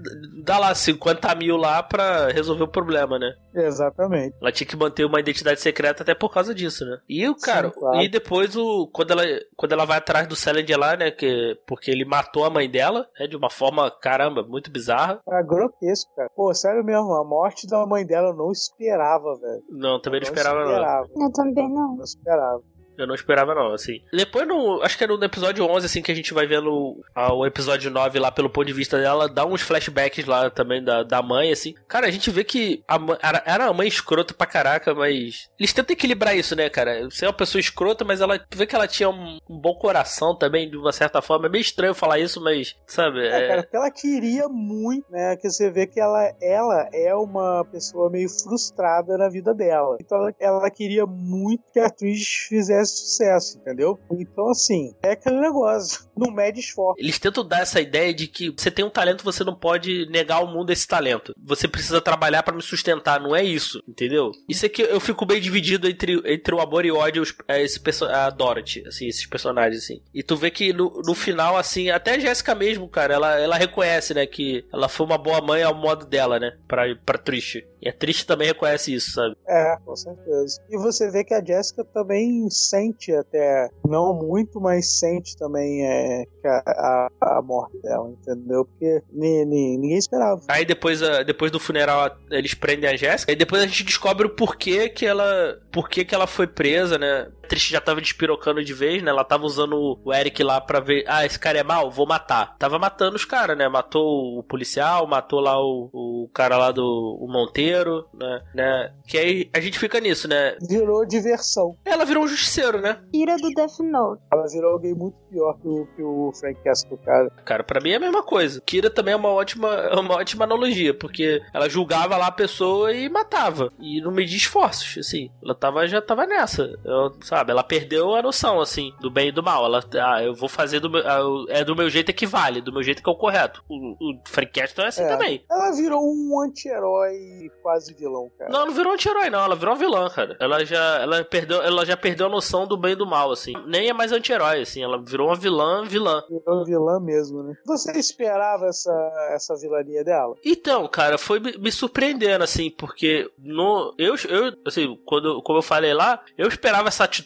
dar lá 50 mil lá pra resolver o problema, né? Exatamente. Ela tinha que manter uma identidade secreta até por causa disso, né? E o cara, Sim, claro. e depois o quando ela quando ela vai atrás do Salinger lá, né, que porque ele matou a mãe dela, né, de uma forma caramba, muito bizarra. Era grotesco, cara. Pô, sério mesmo, a morte da mãe dela eu não esperava, velho. Não, também não esperava não. esperava. Eu também não. Não esperava. Eu não esperava não, assim. Depois no, acho que era no episódio 11 assim que a gente vai vendo o episódio 9 lá pelo ponto de vista dela, dá uns flashbacks lá também da, da mãe assim. Cara, a gente vê que a, era, era uma mãe escrota pra caraca, mas eles tentam equilibrar isso, né, cara? Você é uma pessoa escrota, mas ela vê que ela tinha um, um bom coração também, de uma certa forma. É meio estranho falar isso, mas sabe, É, é- cara, porque ela queria muito, né? Que você vê que ela, ela é uma pessoa meio frustrada na vida dela. Então ela, ela queria muito que a atriz fizesse sucesso, entendeu? Então, assim, é aquele negócio. Não mede esforço. Eles tentam dar essa ideia de que você tem um talento, você não pode negar ao mundo esse talento. Você precisa trabalhar pra me sustentar, não é isso, entendeu? Isso é que eu fico bem dividido entre, entre o amor e o ódio a, esse, perso- a Dorothy, assim, esses personagens, assim. E tu vê que no, no final, assim, até a Jéssica mesmo, cara, ela, ela reconhece, né, que ela foi uma boa mãe ao modo dela, né, pra, pra Trish. E a Trish também reconhece isso, sabe? É, com certeza. E você vê que a Jessica também sente até, não muito, mas sente também é, a, a, a morte dela, entendeu? Porque ni- ni- ninguém esperava. Aí depois, a- depois do funeral eles prendem a Jéssica e depois a gente descobre o porquê que ela, porquê que ela foi presa, né? A Trish já tava despirocando de vez, né? Ela tava usando o Eric lá pra ver, ah, esse cara é mal, vou matar. Tava matando os caras, né? Matou o policial, matou lá o, o cara lá do o Monteiro, né? né? Que aí a gente fica nisso, né? Virou diversão. Ela virou um justiceiro, né? Ira do Death Note. Ela virou alguém muito pior que o, que o Frank Castle, cara. Cara, pra mim é a mesma coisa. Kira também é uma ótima, é uma ótima analogia, porque ela julgava lá a pessoa e matava. E não media esforços, assim. Ela tava, já tava nessa. Eu, sabe, ela perdeu a noção, assim, do bem e do mal. Ela, ah, eu vou fazer do meu. ah, é do meu jeito que vale, do meu jeito que é o correto. O, o Frank é assim É. também. Ela virou um anti-herói quase vilão, cara. Não, ela não virou um anti-herói, não. Ela virou uma vilã, cara. Ela já, ela, perdeu, ela já perdeu a noção do bem e do mal, assim. Nem é mais anti-herói, assim. Ela virou uma vilã, vilã. Virou vilã mesmo, né? Você esperava essa, essa vilania dela? Então, cara, foi me me surpreendendo, assim, porque no. Eu, eu assim, quando, como eu falei lá, eu esperava essa atitude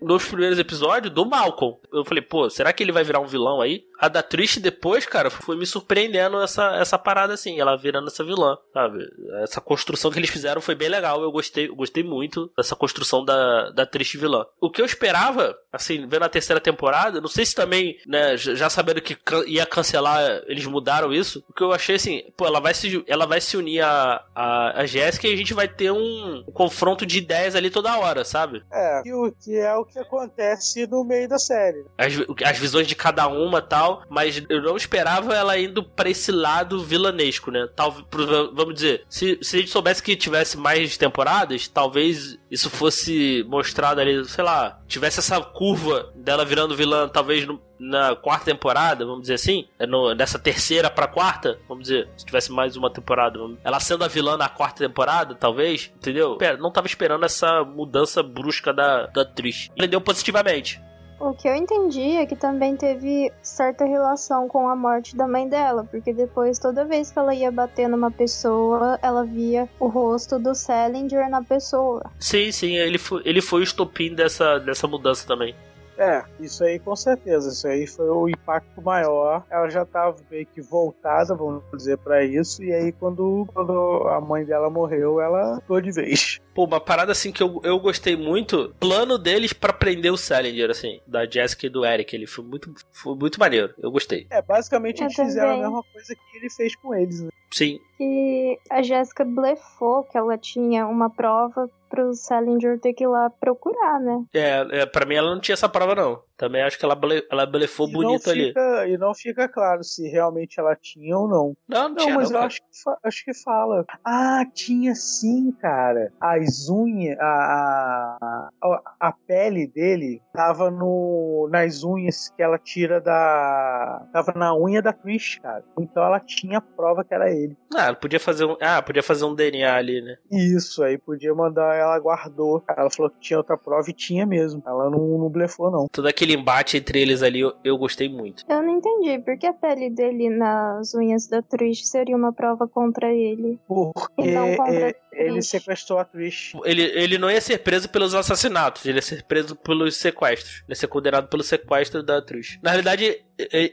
nos primeiros episódios do Malcolm. Eu falei, pô, será que ele vai virar um vilão aí? A da Trish depois, cara, foi me surpreendendo essa, essa parada assim, ela virando essa vilã, sabe? Essa construção que eles fizeram foi bem legal, eu gostei, eu gostei muito dessa construção da, da Trish vilã. O que eu esperava, assim, vendo a terceira temporada, não sei se também, né, já sabendo que ia cancelar, eles mudaram isso. O que eu achei assim, pô, ela vai se, ela vai se unir a, a, a Jéssica e a gente vai ter um, um confronto de ideias ali toda hora, sabe? É, que, o- que é o que acontece no meio da série. as, as visões de cada uma tal, mas eu não esperava ela indo pra esse lado vilanesco, né? Talvez, vamos dizer, se, se a gente soubesse que tivesse mais temporadas, talvez isso fosse mostrado ali, sei lá, tivesse essa curva dela virando vilã, talvez no- na quarta temporada, vamos dizer assim, é no, nessa terceira pra quarta, vamos dizer, se tivesse mais uma temporada, ela sendo a vilã na quarta temporada, talvez, entendeu? Pera, não tava esperando essa mudança brusca da, da atriz. Aprendeu positivamente. O que eu entendi é que também teve certa relação com a morte da mãe dela, porque depois, toda vez que ela ia bater numa pessoa, ela via o rosto do Salinger na pessoa. Sim, sim, ele foi, ele foi o estopim dessa, dessa mudança também. É, isso aí com certeza. Isso aí foi o impacto maior. Ela já tava meio que voltada, vamos dizer, pra isso. E aí, quando, quando a mãe dela morreu, ela ficou de vez. Pô, uma parada assim que eu, eu gostei muito, plano deles pra prender o Salinger, assim, da Jessica e do Eric, ele foi muito, foi muito maneiro, eu gostei. É, basicamente Eu eles fizeram também. a mesma coisa que ele fez com eles, né? Sim, que a Jéssica blefou que ela tinha uma prova pro Salinger ter que ir lá procurar, né? É, é, pra mim ela não tinha essa prova, não. Também acho que ela, ble, ela blefou E bonito não ali. fica, E não fica claro se realmente ela tinha ou não. Não, não, Não, tinha, mas não, eu acho que, acho que fala. Ah, tinha sim, cara. As unhas, a, a, a, pele dele tava no, nas unhas que ela tira da. Tava na unha da Trish, cara. Então ela tinha prova que era ele. Ah, ela podia fazer um. Ah, podia fazer um DNA ali, né? Isso, aí podia mandar, ela guardou. Ela falou que tinha outra prova e tinha mesmo. Ela não, não blefou, não. Todo aquele embate entre eles ali eu, eu gostei muito. Eu não entendi, por que a pele dele nas unhas da Trish seria uma prova contra ele? Porque não contra é, ele sequestrou a Trish. Ele, ele não ia ser preso pelos assassinatos, ele ia ser preso pelos sequestros. Ele ia ser condenado pelo sequestro da Trish. Na realidade,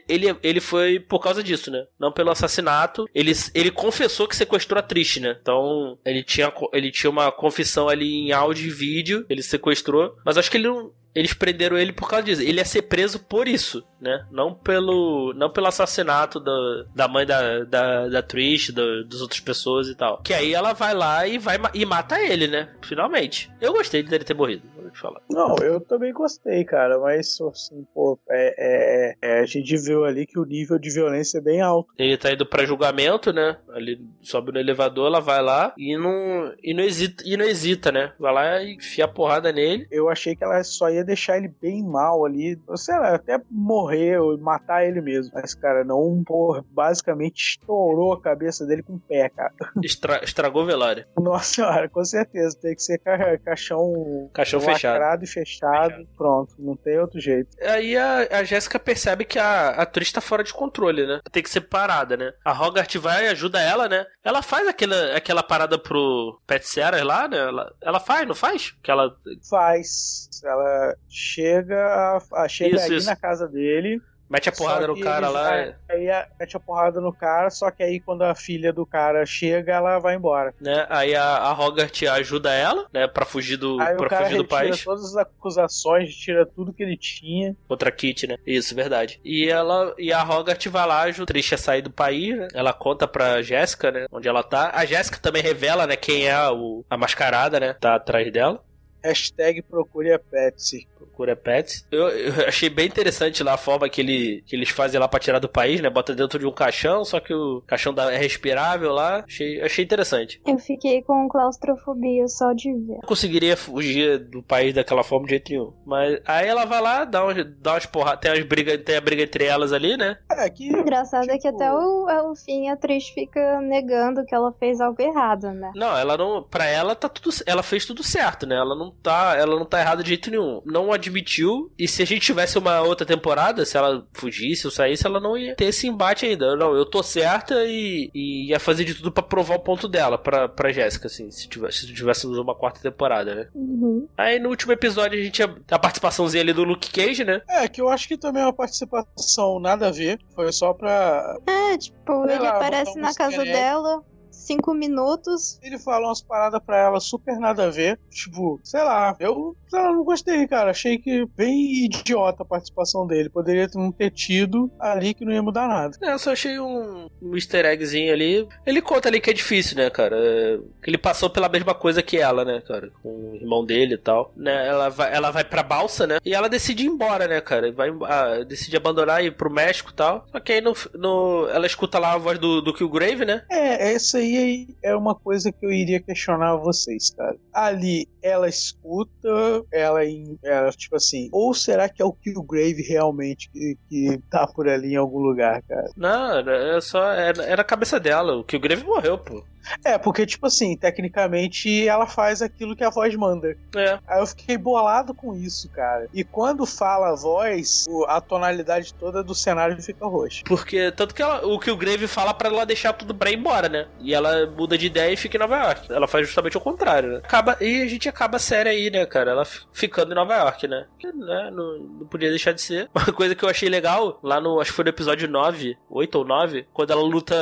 ele, ele foi por causa disso, né? Não pelo assassinato. Ele, ele confessou que sequestrou a Trish, né? Então, ele tinha, ele tinha uma confissão ali em áudio e vídeo. Ele sequestrou. Mas acho que ele não. Eles prenderam ele por causa disso. Ele ia ser preso por isso, né? Não pelo, não pelo assassinato da, da mãe da, da, da Trish, da, das outras pessoas e tal. Que aí ela vai lá e vai e mata ele, né? Finalmente. Eu gostei dele ter morrido, te falar. Não, eu também gostei, cara, mas assim, pô, é, é- é, a gente viu ali que o nível de violência é bem alto. Ele tá indo pra julgamento, né? Ali sobe no elevador, ela vai lá e não, e não hesita, e não hesita, né? Vai lá e enfia a porrada nele. Eu achei que ela só ia deixar ele bem mal ali, sei lá, até morrer ou matar ele mesmo. Mas, cara, não, pô, basicamente estourou a cabeça dele com o pé, cara. Estra- estragou o velório. Nossa senhora, com certeza, tem que ser ca- caixão, Caixão fechado. e fechado, pronto, não tem outro jeito. Aí a, a Jéssica percebe que a a atriz tá fora de controle, né? Tem que ser parada, né? A Hogarth vai e ajuda ela, né? Ela faz aquela, aquela parada pro Pet Seras lá, né? Ela, ela faz, não faz? Que ela. Faz, ela chega, a- a, chega Isso, ali isso. na casa dele, Mete a porrada no cara eles- lá, é, Aí a- mete a porrada no cara, só que aí quando a filha do cara chega, ela vai embora. né? Aí a, a Hogarth ajuda ela, né? Pra fugir do, aí pra fugir do país. todas as acusações, tira tudo que ele tinha. Outra Kit, né? Isso, verdade. E ela e a Hogarth vai lá, ajuda a Trish a sair do país, né? Ela conta pra Jéssica, né? Onde ela tá. A Jéssica também revela, né? Quem é o, a mascarada, né? Tá atrás dela. Hashtag procure a Petsy. Procura Pets. Eu, eu achei bem interessante lá a forma que, ele, que eles fazem lá pra tirar do país, né? Bota dentro de um caixão, só que o caixão dá- é respirável lá. Achei, achei interessante. Eu fiquei com claustrofobia só de ver. Não conseguiria fugir do país daquela forma de jeito nenhum. Mas aí ela vai lá, dá, uns, dá umas porradas. Tem, umas briga, tem a briga entre elas ali, né? É, que O engraçado é que Tipo- até o, o fim a Trish fica negando que ela fez algo errado, né? Não, ela não. Pra ela tá tudo. Ela fez tudo certo, né? Ela não tá. Ela não tá errada de jeito nenhum. Não admitiu. E se a gente tivesse uma outra temporada, se ela fugisse ou saísse, ela não ia ter esse embate ainda. Não, eu tô certa e, e ia fazer de tudo pra provar o ponto dela pra, pra Jéssica, assim, se tivesse, se tivéssemos uma quarta temporada, né? Uhum. Aí no último episódio a gente tinha a participaçãozinha ali do Luke Cage, né? É, que eu acho que também é uma participação nada a ver. Foi só pra. É, tipo, ele lá, aparece na casa dela, cinco minutos. Ele falou umas paradas pra ela super nada a ver. Tipo, sei lá, eu sei lá, não gostei, cara. Achei que bem idiota a participação dele. Poderia não ter tido ali que não ia mudar nada. É, eu só achei um, easter eggzinho ali. Ele conta ali que é difícil, né, cara? É, que ele passou pela mesma coisa que ela, né, cara? Com o irmão dele e tal. Né, ela, vai, ela vai pra balsa, né? E ela decide ir embora, né, cara? Vai, ah, decide abandonar e ir pro México e tal. Só que aí no, no, ela escuta lá a voz do, do Killgrave, né? É, essa aí é uma coisa que eu iria questionar vocês, cara. Ali, ela escuta, ela, ela tipo assim, ou será que é o Killgrave realmente que, que tá por ali em algum lugar, cara? Não, era só. Era, era a cabeça dela. O Killgrave morreu, pô. É, porque, tipo assim, tecnicamente ela faz aquilo que a voz manda. É. Aí eu fiquei bolado com isso, cara. E quando fala a voz, o- a tonalidade toda do cenário fica roxa. Porque, tanto que ela, o Killgrave fala pra ela deixar tudo pra ir embora, né? E ela muda de ideia e fica em Nova York. Ela faz justamente o contrário, né? Acaba, e a gente acaba a série aí, né, cara? Ela fi- ficando em Nova York, né? Que, né, não, não podia deixar de ser. Uma coisa que eu achei legal, lá no, acho que foi no episódio 9, 8 ou 9, quando ela luta,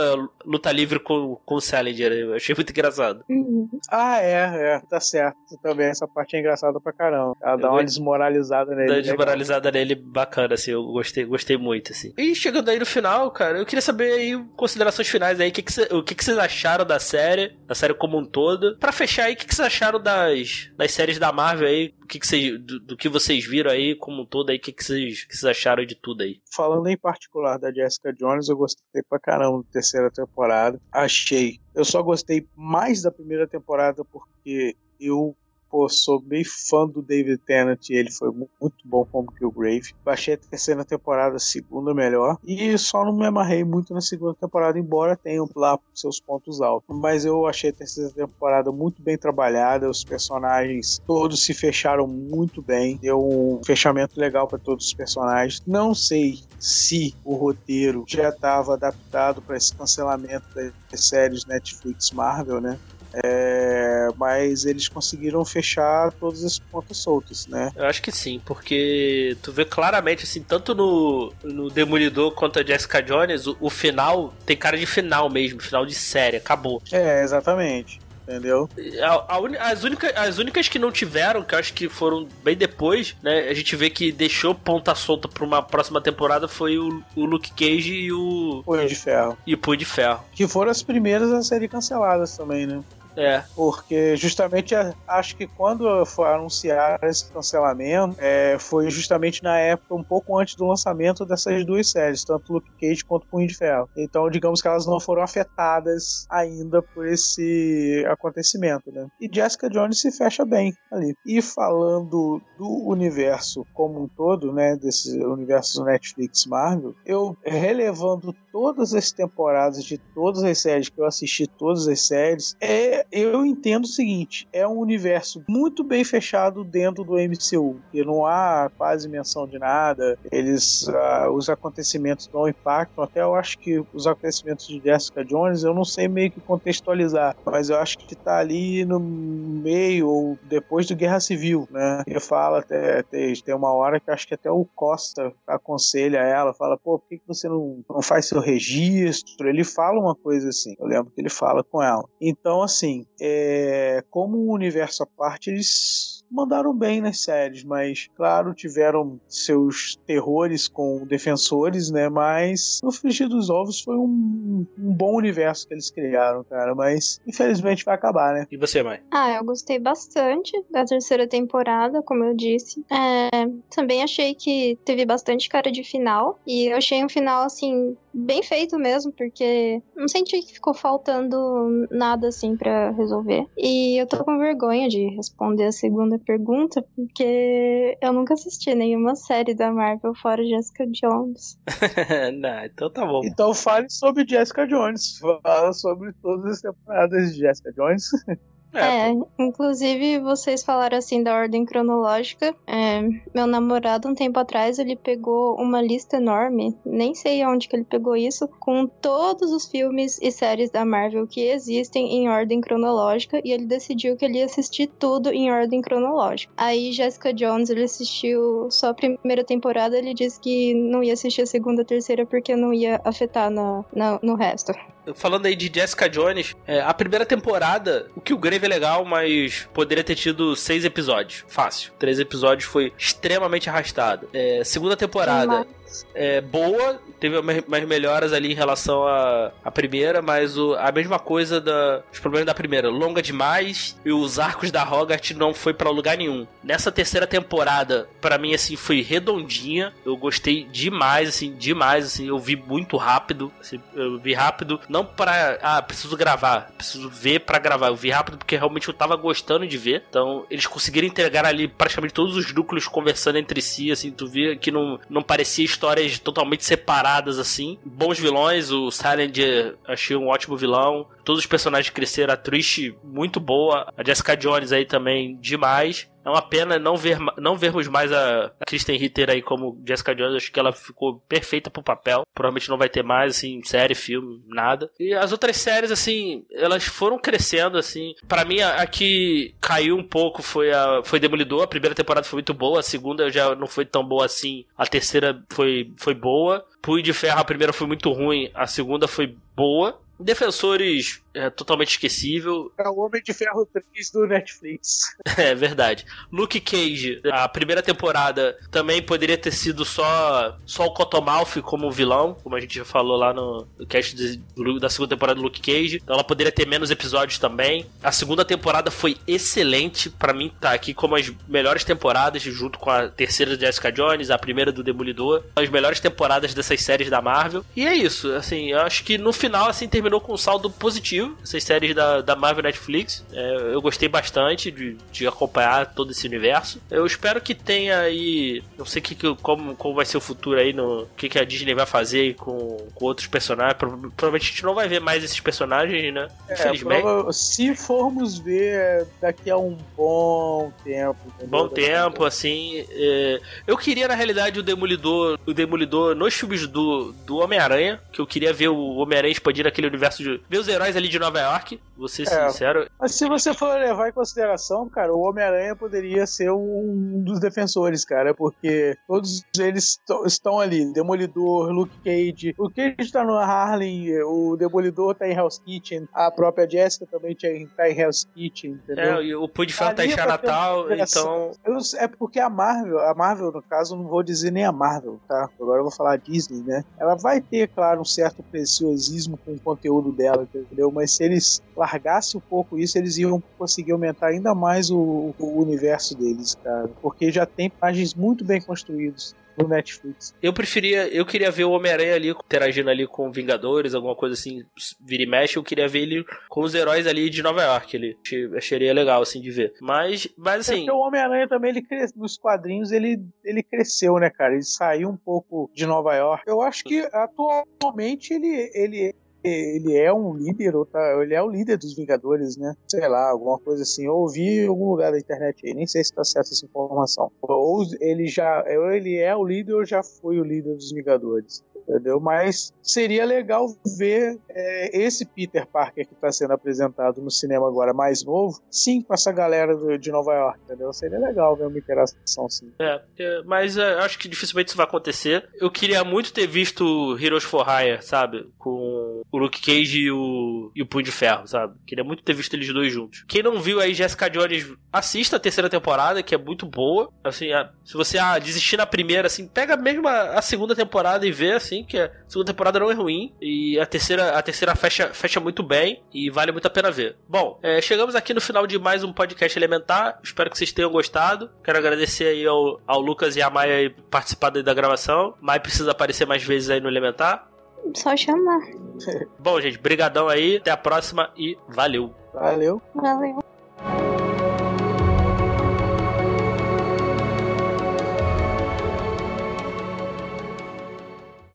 luta livre com, com o Salinger inteira. Eu achei muito engraçado. Uhum. Ah, é, é, tá certo. Também essa parte é engraçada pra caramba. Ela dá Eu uma vou- desmoralizada nele. Da legal. desmoralizada nele bacana, assim, eu gostei, gostei muito, assim. E chegando aí no final, cara, eu queria saber aí, considerações finais aí, o que, que, cê- o que, que vocês acharam da série, da série como um todo. Pra fechar aí, o que, que vocês acharam das, das séries da Marvel aí, que, que vocês, do, do que vocês viram aí como um todo aí, o que, que, vocês, que vocês acharam de tudo aí? Falando em particular da Jessica Jones, eu gostei pra caramba da terceira temporada. Achei. Eu só gostei mais da primeira temporada porque eu pô, sou bem fã do David Tennant e ele foi mu- muito bom como Killgrave. Achei a terceira temporada a segunda melhor. E só não me amarrei muito na segunda temporada, embora tenha lá seus pontos altos. Mas eu achei a terceira temporada muito bem trabalhada. Os personagens todos se fecharam muito bem. Deu um fechamento legal para todos os personagens. Não sei se o roteiro já estava adaptado para esse cancelamento das séries Netflix Marvel, né? É, mas eles conseguiram fechar todos esses pontos soltos, né? Eu acho que sim, porque tu vê claramente, assim, tanto no, no Demolidor quanto a Jessica Jones, o, o final tem cara de final mesmo, final de série, acabou. É, exatamente. Entendeu? A- a uni- as, única, as únicas que não tiveram, que eu acho que foram bem depois, né? A gente vê que deixou ponta solta pra uma próxima temporada foi o, o Luke Cage e o, Punho de Ferro. e o Punho de Ferro. Que foram as primeiras a serem canceladas também, né? É, Porque justamente a- acho que quando foi anunciar esse cancelamento, é, foi justamente na época, um pouco antes do lançamento dessas duas séries, tanto Luke Cage quanto Punho de Ferro. Então, digamos que elas não foram afetadas ainda por esse acontecimento, né? E Jessica Jones se fecha bem ali. E falando do universo como um todo, né? Desse universo Netflix Marvel, eu relevando todas as temporadas de todas as séries que eu assisti, todas as séries, é, eu entendo o seguinte: é um universo muito bem fechado dentro do MCU, que não há quase menção de nada. Eles, ah, os acontecimentos não impactam. Até eu acho que os acontecimentos de Jessica Jones, eu não sei meio que contextualizar, mas eu acho que tá ali no meio ou depois do Guerra Civil, né? E fala até tem uma hora que acho que até o Costa aconselha ela, fala, pô, por que, que você não, não faz seu registro? Ele fala uma coisa assim. Eu lembro que ele fala com ela. Então, assim, é, como um universo à parte, eles mandaram bem nas séries, mas, claro, tiveram seus terrores com defensores, né? Mas no Frigir dos Ovos foi um, um bom universo que eles criaram, cara. Mas, infelizmente, vai acabar, né? e você, mãe? Ah, eu gostei bastante da terceira temporada, como eu disse. É, também achei que teve bastante cara de final. E eu achei um final, assim, bem feito mesmo, porque não senti que ficou faltando nada, assim, pra resolver. E eu tô com vergonha de responder a segunda pergunta, porque eu nunca assisti nenhuma série da Marvel fora Jessica Jones. não, então tá bom. Então fale sobre Jessica Jones. Fala sobre todas as temporadas de Jessica Jones. É, É, inclusive vocês falaram assim da ordem cronológica. É, meu namorado, um tempo atrás, ele pegou uma lista enorme, nem sei onde que ele pegou isso, com todos os filmes e séries da Marvel que existem em ordem cronológica, e ele decidiu que ele ia assistir tudo em ordem cronológica. Aí Jessica Jones, ele assistiu só a primeira temporada, ele disse que não ia assistir a segunda, a terceira, porque não ia afetar na, na- no resto. Falando aí de Jessica Jones, é, a primeira temporada, o que o Grave é legal, mas poderia ter tido seis episódios. Fácil. Três episódios foi extremamente arrastado. É, segunda temporada é boa, teve umas melhoras ali em relação à, à primeira, mas o- a mesma coisa da, os problemas da primeira, longa demais e os arcos da Hogarth não foi pra lugar nenhum. Nessa terceira temporada, pra mim assim foi redondinha, eu gostei demais, assim, demais, assim, eu vi muito rápido, assim, eu vi rápido, não pra, ah, preciso gravar, preciso ver pra gravar, eu vi rápido porque realmente eu tava gostando de ver. Então, eles conseguiram entregar ali praticamente todos os núcleos conversando entre si, assim, tu via que não, não parecia histórias totalmente separadas, assim. Bons vilões, o Silent achei um ótimo vilão. Todos os personagens cresceram, a Trish muito boa, a Jessica Jones aí também demais. É uma pena não, ver, não vermos mais a, Kristen Ritter aí como Jessica Jones. Acho que ela ficou perfeita pro papel. Provavelmente não vai ter mais, assim, série, filme, nada. E as outras séries, assim, elas foram crescendo, assim. Para mim, a, a que caiu um pouco foi a foi Demolidor. A primeira temporada foi muito boa, a segunda já não foi tão boa assim. A terceira foi, foi boa. Punho de Ferro, a primeira foi muito ruim, a segunda foi boa. Defensores é totalmente esquecível. É o Homem de Ferro 3 do Netflix. É verdade. Luke Cage, a primeira temporada também poderia ter sido só só o Cottonmouth como vilão, como a gente já falou lá no, no cast de, da segunda temporada do Luke Cage. Então ela poderia ter menos episódios também. A segunda temporada foi excelente, para mim tá aqui como as melhores temporadas, junto com a terceira de Jessica Jones, a primeira do Demolidor, as melhores temporadas dessas séries da Marvel. E é isso, assim, eu acho que no final assim terminou com um saldo positivo essas séries da, da Marvel Netflix. É, eu gostei bastante de, de acompanhar todo esse universo. Eu espero que tenha aí. Não sei que, que, como, como vai ser o futuro aí, no que, que a Disney vai fazer com, com outros personagens. Provavelmente a gente não vai ver mais esses personagens, né? É, Infelizmente. Prova se formos ver daqui a um bom tempo. Entendeu? Bom tempo, assim. É... eu queria, na realidade, o Demolidor, o Demolidor nos filmes do, do Homem-Aranha, que eu queria ver o Homem-Aranha expandir aquele universo de. ver os heróis ali de Nova York, vou ser é, sincero. Mas se você for levar em consideração, cara, o Homem-Aranha poderia ser um dos defensores, cara, porque todos eles estão ali. Demolidor, Luke Cage. O Cage tá no Harlem, o Demolidor tá em Hell's Kitchen, a própria Jessica também tá em Hell's Kitchen, entendeu? É, o Ferro tá em Natal, então... é porque a Marvel, a Marvel, no caso, não vou dizer nem a Marvel, tá? Agora eu vou falar a Disney, né? Ela vai ter, claro, um certo preciosismo com o conteúdo dela, entendeu? Mas se eles largassem um pouco isso, eles iam conseguir aumentar ainda mais o, o universo deles, cara. Porque já tem páginas muito bem construídos no Netflix. Eu preferia, eu queria ver o Homem-Aranha ali interagindo ali com Vingadores, alguma coisa assim, vira e mexe, eu queria ver ele com os heróis ali de Nova York, ele acharia legal assim de ver. Mas, mas assim, é o Homem-Aranha também ele cres... nos quadrinhos ele ele cresceu, né, cara? Ele saiu um pouco de Nova York. Eu acho que atualmente ele ele ele é um líder, ou tá, ele é o líder dos Vingadores, né? Sei lá, alguma coisa assim. Eu ouvi em algum lugar da internet aí, nem sei se tá certa essa informação. Ou ele já, ou ele é o líder ou já foi o líder dos Vingadores entendeu? Mas seria legal ver é, esse Peter Parker que está sendo apresentado no cinema agora, mais novo, sim, com essa galera do, de Nova York, entendeu? Seria legal ver uma interação sim. É, é mas é, acho que dificilmente isso vai acontecer. Eu queria muito ter visto Heroes for Hire, sabe? Com o Luke Cage e o, e o Punho de Ferro, sabe? Queria muito ter visto eles dois juntos. Quem não viu aí Jessica Jones, assista a terceira temporada, que é muito boa. Assim, se você ah, desistir na primeira, assim, pega mesmo a, a segunda temporada e vê, assim, que a segunda temporada não é ruim. E a terceira, a terceira fecha, fecha muito bem e vale muito a pena ver. Bom, é, chegamos aqui no final de mais um podcast elementar. Espero que vocês tenham gostado. Quero agradecer aí ao, ao Lucas e à Maia participado da gravação. Maia precisa aparecer mais vezes aí no Elementar. Só chamar. Bom, gente, brigadão aí. Até a próxima e valeu. Valeu. Valeu.